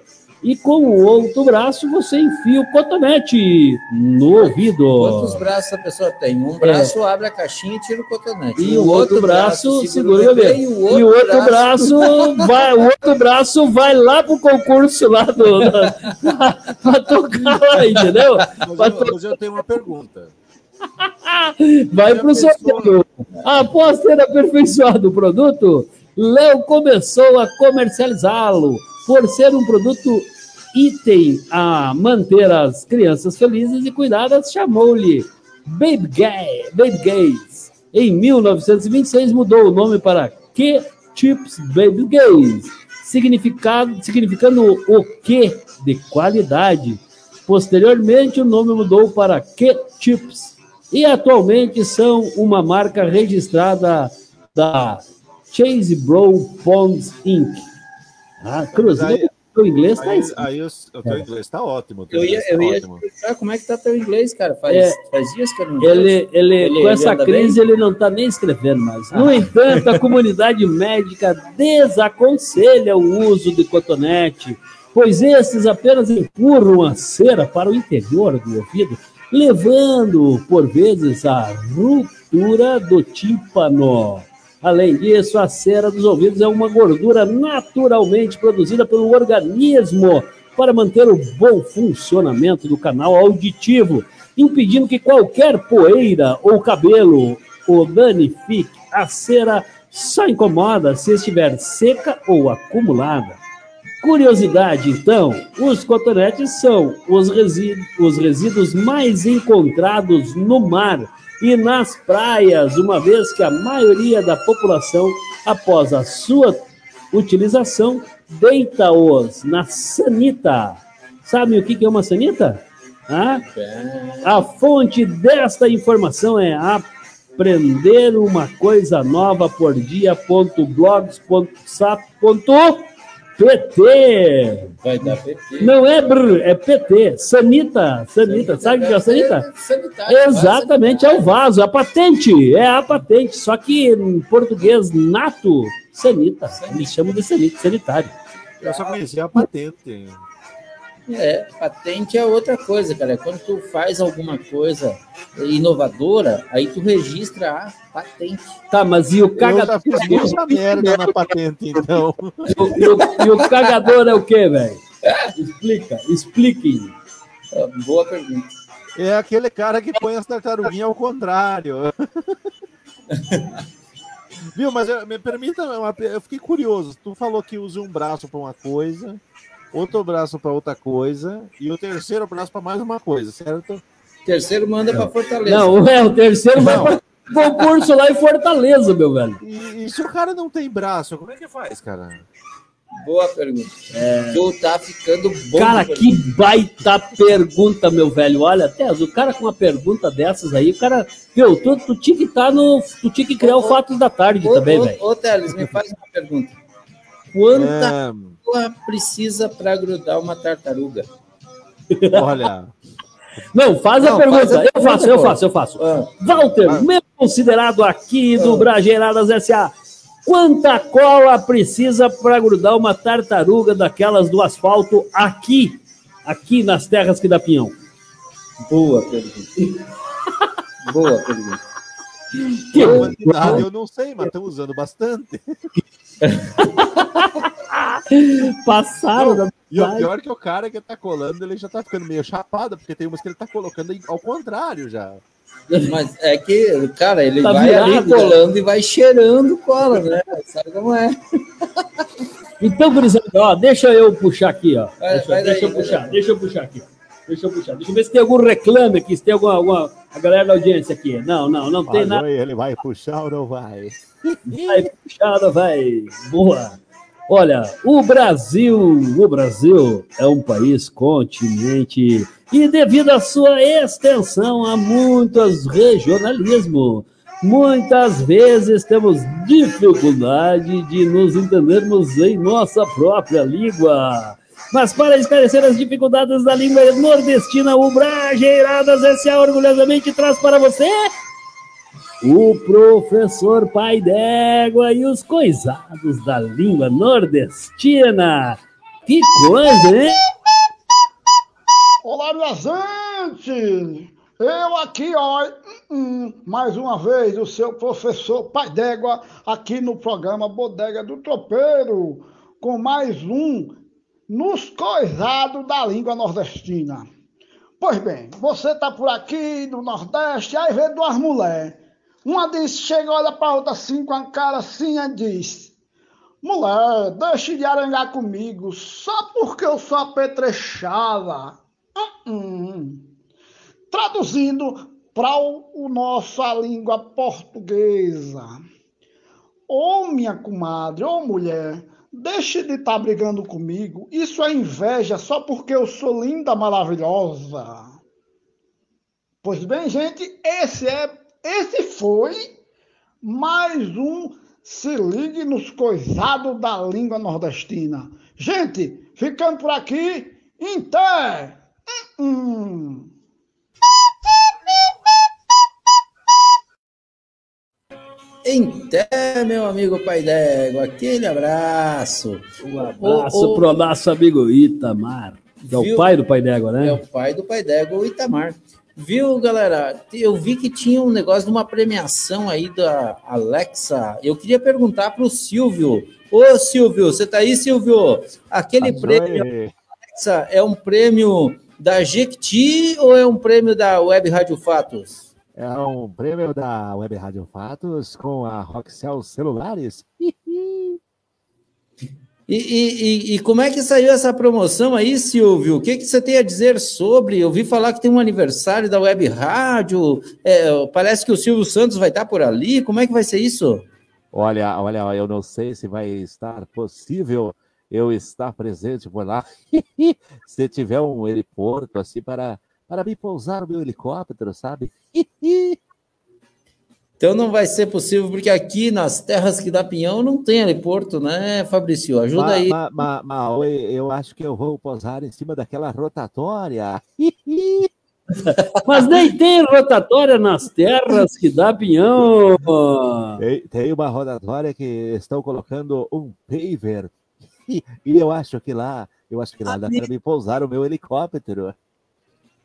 Speaker 1: e com o outro braço você enfia o cotonete no ouvido.
Speaker 2: Quantos braços a pessoa tem? Um braço abre a caixinha e tira o cotonete.
Speaker 1: E o outro braço segura o bebê. E o outro braço vai, o outro braço vai lá pro concurso lá do para tocar lá, entendeu?
Speaker 3: Mas eu, mas eu tenho uma pergunta.
Speaker 1: Vai pro sorteio. Após ter aperfeiçoado o produto, Léo começou a comercializá-lo por ser um produto item a manter as crianças felizes e cuidadas, chamou-lhe Baby, Gay, Baby Gays. Em 1926, mudou o nome para Que Chips Baby Gays, significado, significando o que de qualidade. Posteriormente, o nome mudou para Que Chips e atualmente são uma marca registrada da Chase Bro Ponds Inc. Ah, Cruzeiro teu inglês tá
Speaker 3: aí, aí o, o teu inglês tá ótimo.
Speaker 2: Eu ia,
Speaker 3: tá
Speaker 2: eu ia perguntar como é que tá teu inglês, cara. Faz,
Speaker 1: É.
Speaker 2: faz dias que eu não
Speaker 1: Ele, ele,
Speaker 2: Ele-
Speaker 1: com
Speaker 2: ele
Speaker 1: essa crise, ele não está nem escrevendo mais. No entanto, a comunidade médica desaconselha o uso de cotonete, pois esses apenas empurram a cera para o interior do ouvido, levando, por vezes, à ruptura do tímpano. Além disso, a cera dos ouvidos é uma gordura naturalmente produzida pelo organismo para manter o bom funcionamento do canal auditivo, impedindo que qualquer poeira ou cabelo o danifique. A cera só incomoda se estiver seca ou acumulada. Curiosidade, então, os cotonetes são os resíduos, os resíduos mais encontrados no mar e nas praias, uma vez que a maioria da população, após a sua utilização, deita-os na sanita. Sabe o que é uma sanita? Ah? A fonte desta informação é aprender uma coisa nova por dia.blogs.sap.pt.
Speaker 2: Vai dar PT.
Speaker 1: Não é brr, é PT. Sanita, sanita. Sabe o que é sanita?
Speaker 2: Sanitário,
Speaker 1: Exatamente, é o vaso, a patente, é a patente, só que em português nato, sanita, eles chamam de sanita, sanitário.
Speaker 3: Eu só conhecia a patente.
Speaker 2: É, patente é outra coisa, cara. Quando tu faz alguma coisa inovadora, aí tu registra a patente.
Speaker 1: Tá, mas e o
Speaker 3: Eu já
Speaker 1: cagador?
Speaker 3: fiz muita merda na patente, então.
Speaker 1: E o, e o cagador é o quê, velho? Explica, expliquem.
Speaker 2: Ah, Boa pergunta.
Speaker 3: É aquele cara que põe as tartaruguinhas ao contrário. Viu, mas eu- me permita, eu fiquei curioso. Tu falou que usa um braço para uma coisa, outro braço para outra coisa e o terceiro braço para mais uma coisa, certo?
Speaker 2: Terceiro manda pra Fortaleza.
Speaker 1: Não, é, o terceiro vai para concurso lá em Fortaleza, meu velho.
Speaker 3: E, e se o cara não tem braço, como é que faz, cara?
Speaker 2: Boa pergunta. Tu tá ficando bom.
Speaker 1: Cara, que baita pergunta, meu velho. Olha, até o cara com uma pergunta dessas aí, o cara, meu, tu, tu tinha que estar no. Tu tinha que criar o Fatos da Tarde
Speaker 2: Ô,
Speaker 1: também,
Speaker 2: ô,
Speaker 1: velho.
Speaker 2: Ô, Teles, me faz uma pergunta. Quanta
Speaker 3: É,
Speaker 2: água precisa para grudar uma tartaruga?
Speaker 3: olha,
Speaker 1: Não, faz a
Speaker 2: Não,
Speaker 1: pergunta.
Speaker 2: faz a
Speaker 1: eu
Speaker 2: pergunta,
Speaker 1: faço, eu faço, eu faço.
Speaker 2: Ah.
Speaker 1: Walter,
Speaker 3: Ah.
Speaker 1: meu considerado aqui do
Speaker 2: Ah.
Speaker 1: Brageiradas SA. Quanta cola precisa para grudar uma tartaruga daquelas do asfalto aqui, aqui nas terras que dá pinhão?
Speaker 2: Boa pergunta. Boa pergunta.
Speaker 1: Que
Speaker 3: a quantidade eu não sei, mas estão usando bastante.
Speaker 1: passaram da
Speaker 3: E o pior é que o cara que tá colando, ele já tá ficando meio chapado, porque tem umas que ele tá colocando ao contrário já.
Speaker 2: Mas é que, cara, ele
Speaker 1: Tá
Speaker 2: vai ali colando e vai cheirando cola, né? Sabe como é?
Speaker 1: Então, gurizada, ó, deixa eu puxar aqui, ó.
Speaker 2: Vai-
Speaker 1: Deixa,
Speaker 2: vai
Speaker 1: deixa
Speaker 2: daí,
Speaker 1: eu
Speaker 2: vai
Speaker 1: puxar, deixa eu puxar aqui. Deixa eu puxar. Deixa eu ver se tem algum reclame aqui, se tem alguma, alguma a galera da audiência aqui. Não, não, não tem nada.
Speaker 3: Ele vai puxar ou não vai?
Speaker 1: Vai puxada, vai. Boa. Olha, o Brasil, o Brasil é um país continente e devido à sua extensão há muitos regionalismo. Muitas vezes temos dificuldade de nos entendermos em nossa própria língua. Mas para esclarecer as dificuldades da língua nordestina, o Brageiradas S.A. orgulhosamente traz para você o professor Pai d'Égua e os coisados da língua nordestina. Que coisa, hein?
Speaker 11: Olá, minha gente! Eu aqui, ó, hum, mais uma vez, o seu professor Pai d'Égua, aqui no programa Bodega do Tropeiro, com mais um Nos Coisados da Língua Nordestina. Pois bem, você tá por aqui do Nordeste, aí vê duas mulheres. Uma diz, chega, olha pra outra assim, com a cara assim, e diz: Mulher, deixe de arangar comigo, só porque eu sou apetrechada. Uh -uh. Traduzindo para o, o nossa língua portuguesa. Ô minha comadre, ô mulher, deixe de estar tá brigando comigo. Isso é inveja só porque eu sou linda, maravilhosa. Pois bem, gente, esse é esse foi mais um Se Ligue nos Coisados da Língua Nordestina. Gente, ficando por aqui! Hum.
Speaker 2: Inter, meu amigo Pai d'Égua, aquele abraço.
Speaker 1: Um abraço o, pro nosso amigo Itamar, que é o pai do Pai d'Égua, né?
Speaker 2: É o pai do Pai d'Égua, o Itamar. Viu, galera? Eu vi que tinha um negócio de uma premiação aí da Alexa. Eu queria perguntar para o Silvio. Ô, Silvio, você tá aí, Silvio? Aquele tá prêmio Alexa é um prêmio da Jequiti ou é um prêmio da Web Rádio Fatos?
Speaker 3: É um prêmio da Web Rádio Fatos com a Roxel Celulares.
Speaker 2: E, e, e, como é que saiu essa promoção aí, Silvio? O que, que você tem a dizer sobre? Eu ouvi falar que tem um aniversário da Web Rádio. É, parece que o Silvio Santos vai estar por ali. Como é que vai ser isso?
Speaker 3: Olha, olha, eu não sei se vai estar possível eu estar presente por lá. se tiver um heliporto assim para, para me pousar o meu helicóptero, sabe?
Speaker 2: Então não vai ser possível, porque aqui nas terras que dá pinhão não tem heliporto, né, Fabrício? Ajuda ma, aí.
Speaker 3: Mas ma, ma, eu acho que eu vou pousar em cima daquela rotatória.
Speaker 1: Mas nem tem rotatória nas terras que dá pinhão.
Speaker 3: Tem, tem uma rotatória que estão colocando um paver. E, e eu acho que lá, eu acho que lá dá para me pousar o meu helicóptero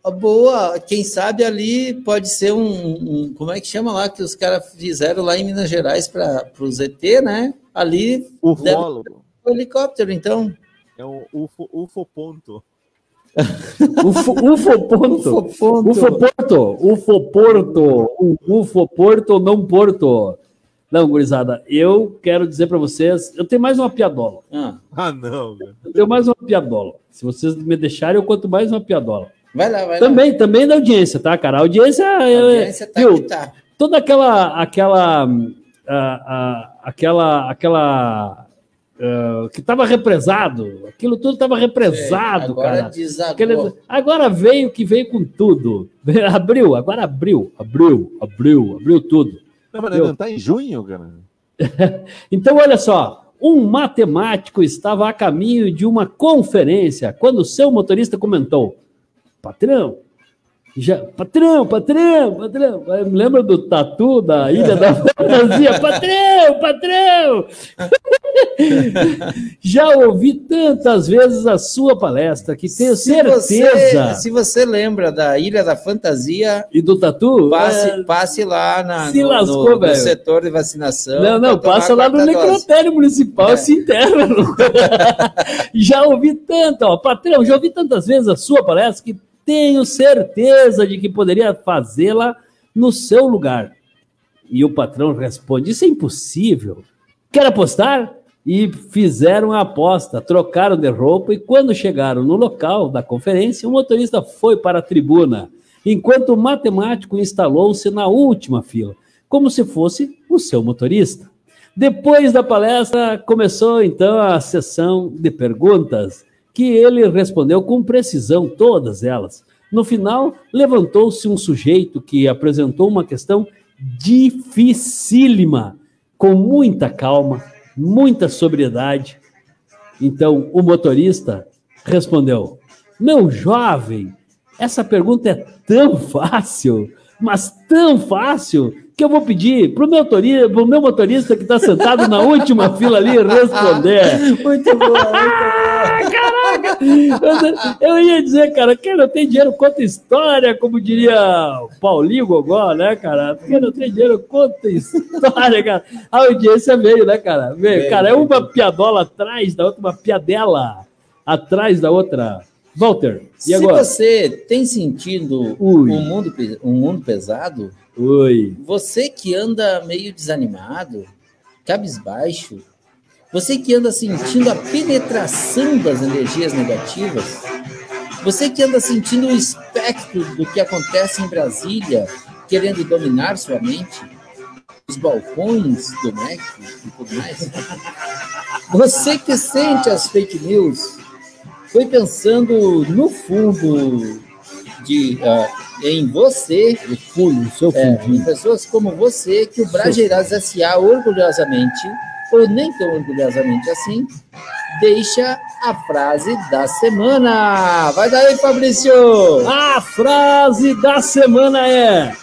Speaker 2: boa, quem sabe ali pode ser um, um, como é que chama lá que os caras fizeram lá em Minas Gerais para o ZT, né? Ali
Speaker 3: ufólogo,
Speaker 2: o helicóptero, então.
Speaker 3: É um UFO, UFO ponto.
Speaker 1: UFO, UFO ponto. UFO ponto. UFO porto. UFO porto. UFO porto não porto. Não, gurizada, eu quero dizer para vocês, eu tenho mais uma piadola.
Speaker 3: Ah, ah não.
Speaker 1: Eu tenho mais uma piadola. Se vocês me deixarem, eu conto mais uma piadola.
Speaker 2: Vai lá, vai
Speaker 1: também, lá. Também da audiência, tá, cara? A audiência. A audiência tá viu, tá. Toda aquela. aquela aquela. aquela uh, que estava represado, aquilo tudo estava represado, é, agora cara. Aquele, agora veio que veio com tudo. Abriu, agora abriu, abriu, abriu, abriu tudo.
Speaker 3: Não, mas não está em junho, cara.
Speaker 1: então, olha só. Um matemático estava a caminho de uma conferência quando seu motorista comentou: patrão, já, patrão, patrão, patrão. Lembra do tatu da Ilha da Fantasia? Patrão, patrão! Já ouvi tantas vezes a sua palestra que tenho se certeza.
Speaker 2: Você, se você lembra da Ilha da Fantasia
Speaker 1: e do tatu,
Speaker 2: passe, é... passe lá na,
Speaker 1: se
Speaker 2: no,
Speaker 1: lascou,
Speaker 2: no, no setor de vacinação.
Speaker 1: Não, não, passa lá no necrotério municipal, é. se interna. No... já ouvi tanto, ó, patrão, já ouvi tantas vezes a sua palestra que tenho certeza de que poderia fazê-la no seu lugar. E o patrão responde: Isso é impossível. Quer apostar? E fizeram a aposta, trocaram de roupa e quando chegaram no local da conferência, o motorista foi para a tribuna, enquanto o matemático instalou-se na última fila, como se fosse o seu motorista. Depois da palestra, começou então a sessão de perguntas que ele respondeu com precisão todas elas. No final, levantou-se um sujeito que apresentou uma questão dificílima, com muita calma, muita sobriedade. Então, o motorista respondeu: Meu jovem, essa pergunta é tão fácil, mas tão fácil, que eu vou pedir pro meu, motorista, pro meu motorista que está sentado na última fila ali responder.
Speaker 2: Muito bom, muito bom.
Speaker 1: Caraca! Eu ia dizer, cara, quem não tem dinheiro conta história, como diria o Paulinho Gogó, né, cara? Quem não tem dinheiro conta história, cara. A audiência veio, né, cara? Veio. Cara, é uma piadola atrás da outra, uma piadela atrás da outra. Walter, e
Speaker 2: Se
Speaker 1: agora?
Speaker 2: você tem sentido um mundo, um mundo pesado,
Speaker 1: Oi.
Speaker 2: você que anda meio desanimado, cabisbaixo, você que anda sentindo a penetração das energias negativas, você que anda sentindo o espectro do que acontece em Brasília, querendo dominar sua mente, os balcões do MEC e tudo mais, você que sente as fake news, foi pensando no fundo de, ah, em você,
Speaker 1: O fundo, o seu
Speaker 2: é, em pessoas como você, que o Brajeirados S.A. orgulhosamente, ou nem tão orgulhosamente assim, deixa a frase da semana. Vai daí, Fabrício!
Speaker 1: A frase da semana é: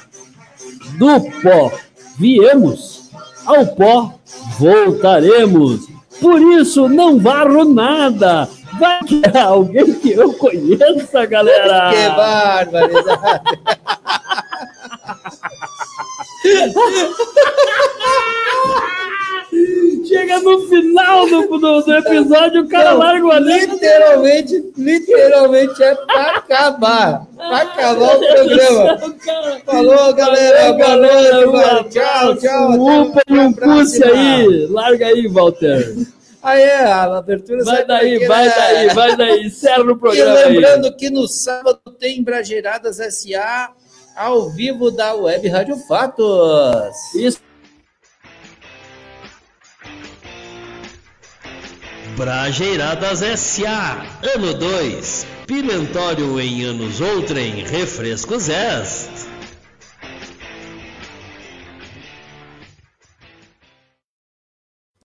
Speaker 1: Do pó viemos, ao pó voltaremos. Por isso não varro nada. Vai que é alguém que eu conheça, galera.
Speaker 2: Que barbaridade!
Speaker 1: Chega no final do, do, do episódio, o cara
Speaker 2: Não,
Speaker 1: larga o anel.
Speaker 2: literalmente, literalmente é para acabar. Para acabar o programa. Falou, galera. Boa
Speaker 1: galera,
Speaker 2: noite,
Speaker 1: um
Speaker 2: Tchau, tchau.
Speaker 1: Um upa e um aí. Larga aí, Walter.
Speaker 2: Aí é, a abertura
Speaker 1: Vai
Speaker 2: por
Speaker 1: daí, vai
Speaker 2: né?
Speaker 1: daí, vai daí. Encerra o
Speaker 2: E
Speaker 1: programa aí.
Speaker 2: lembrando que no sábado tem Brajeiradas SA ao vivo da Web Rádio Fatos.
Speaker 1: Isso.
Speaker 4: Brajeiradas S.A. Ano 2. Pimentório em anos outrem. Refrescos S.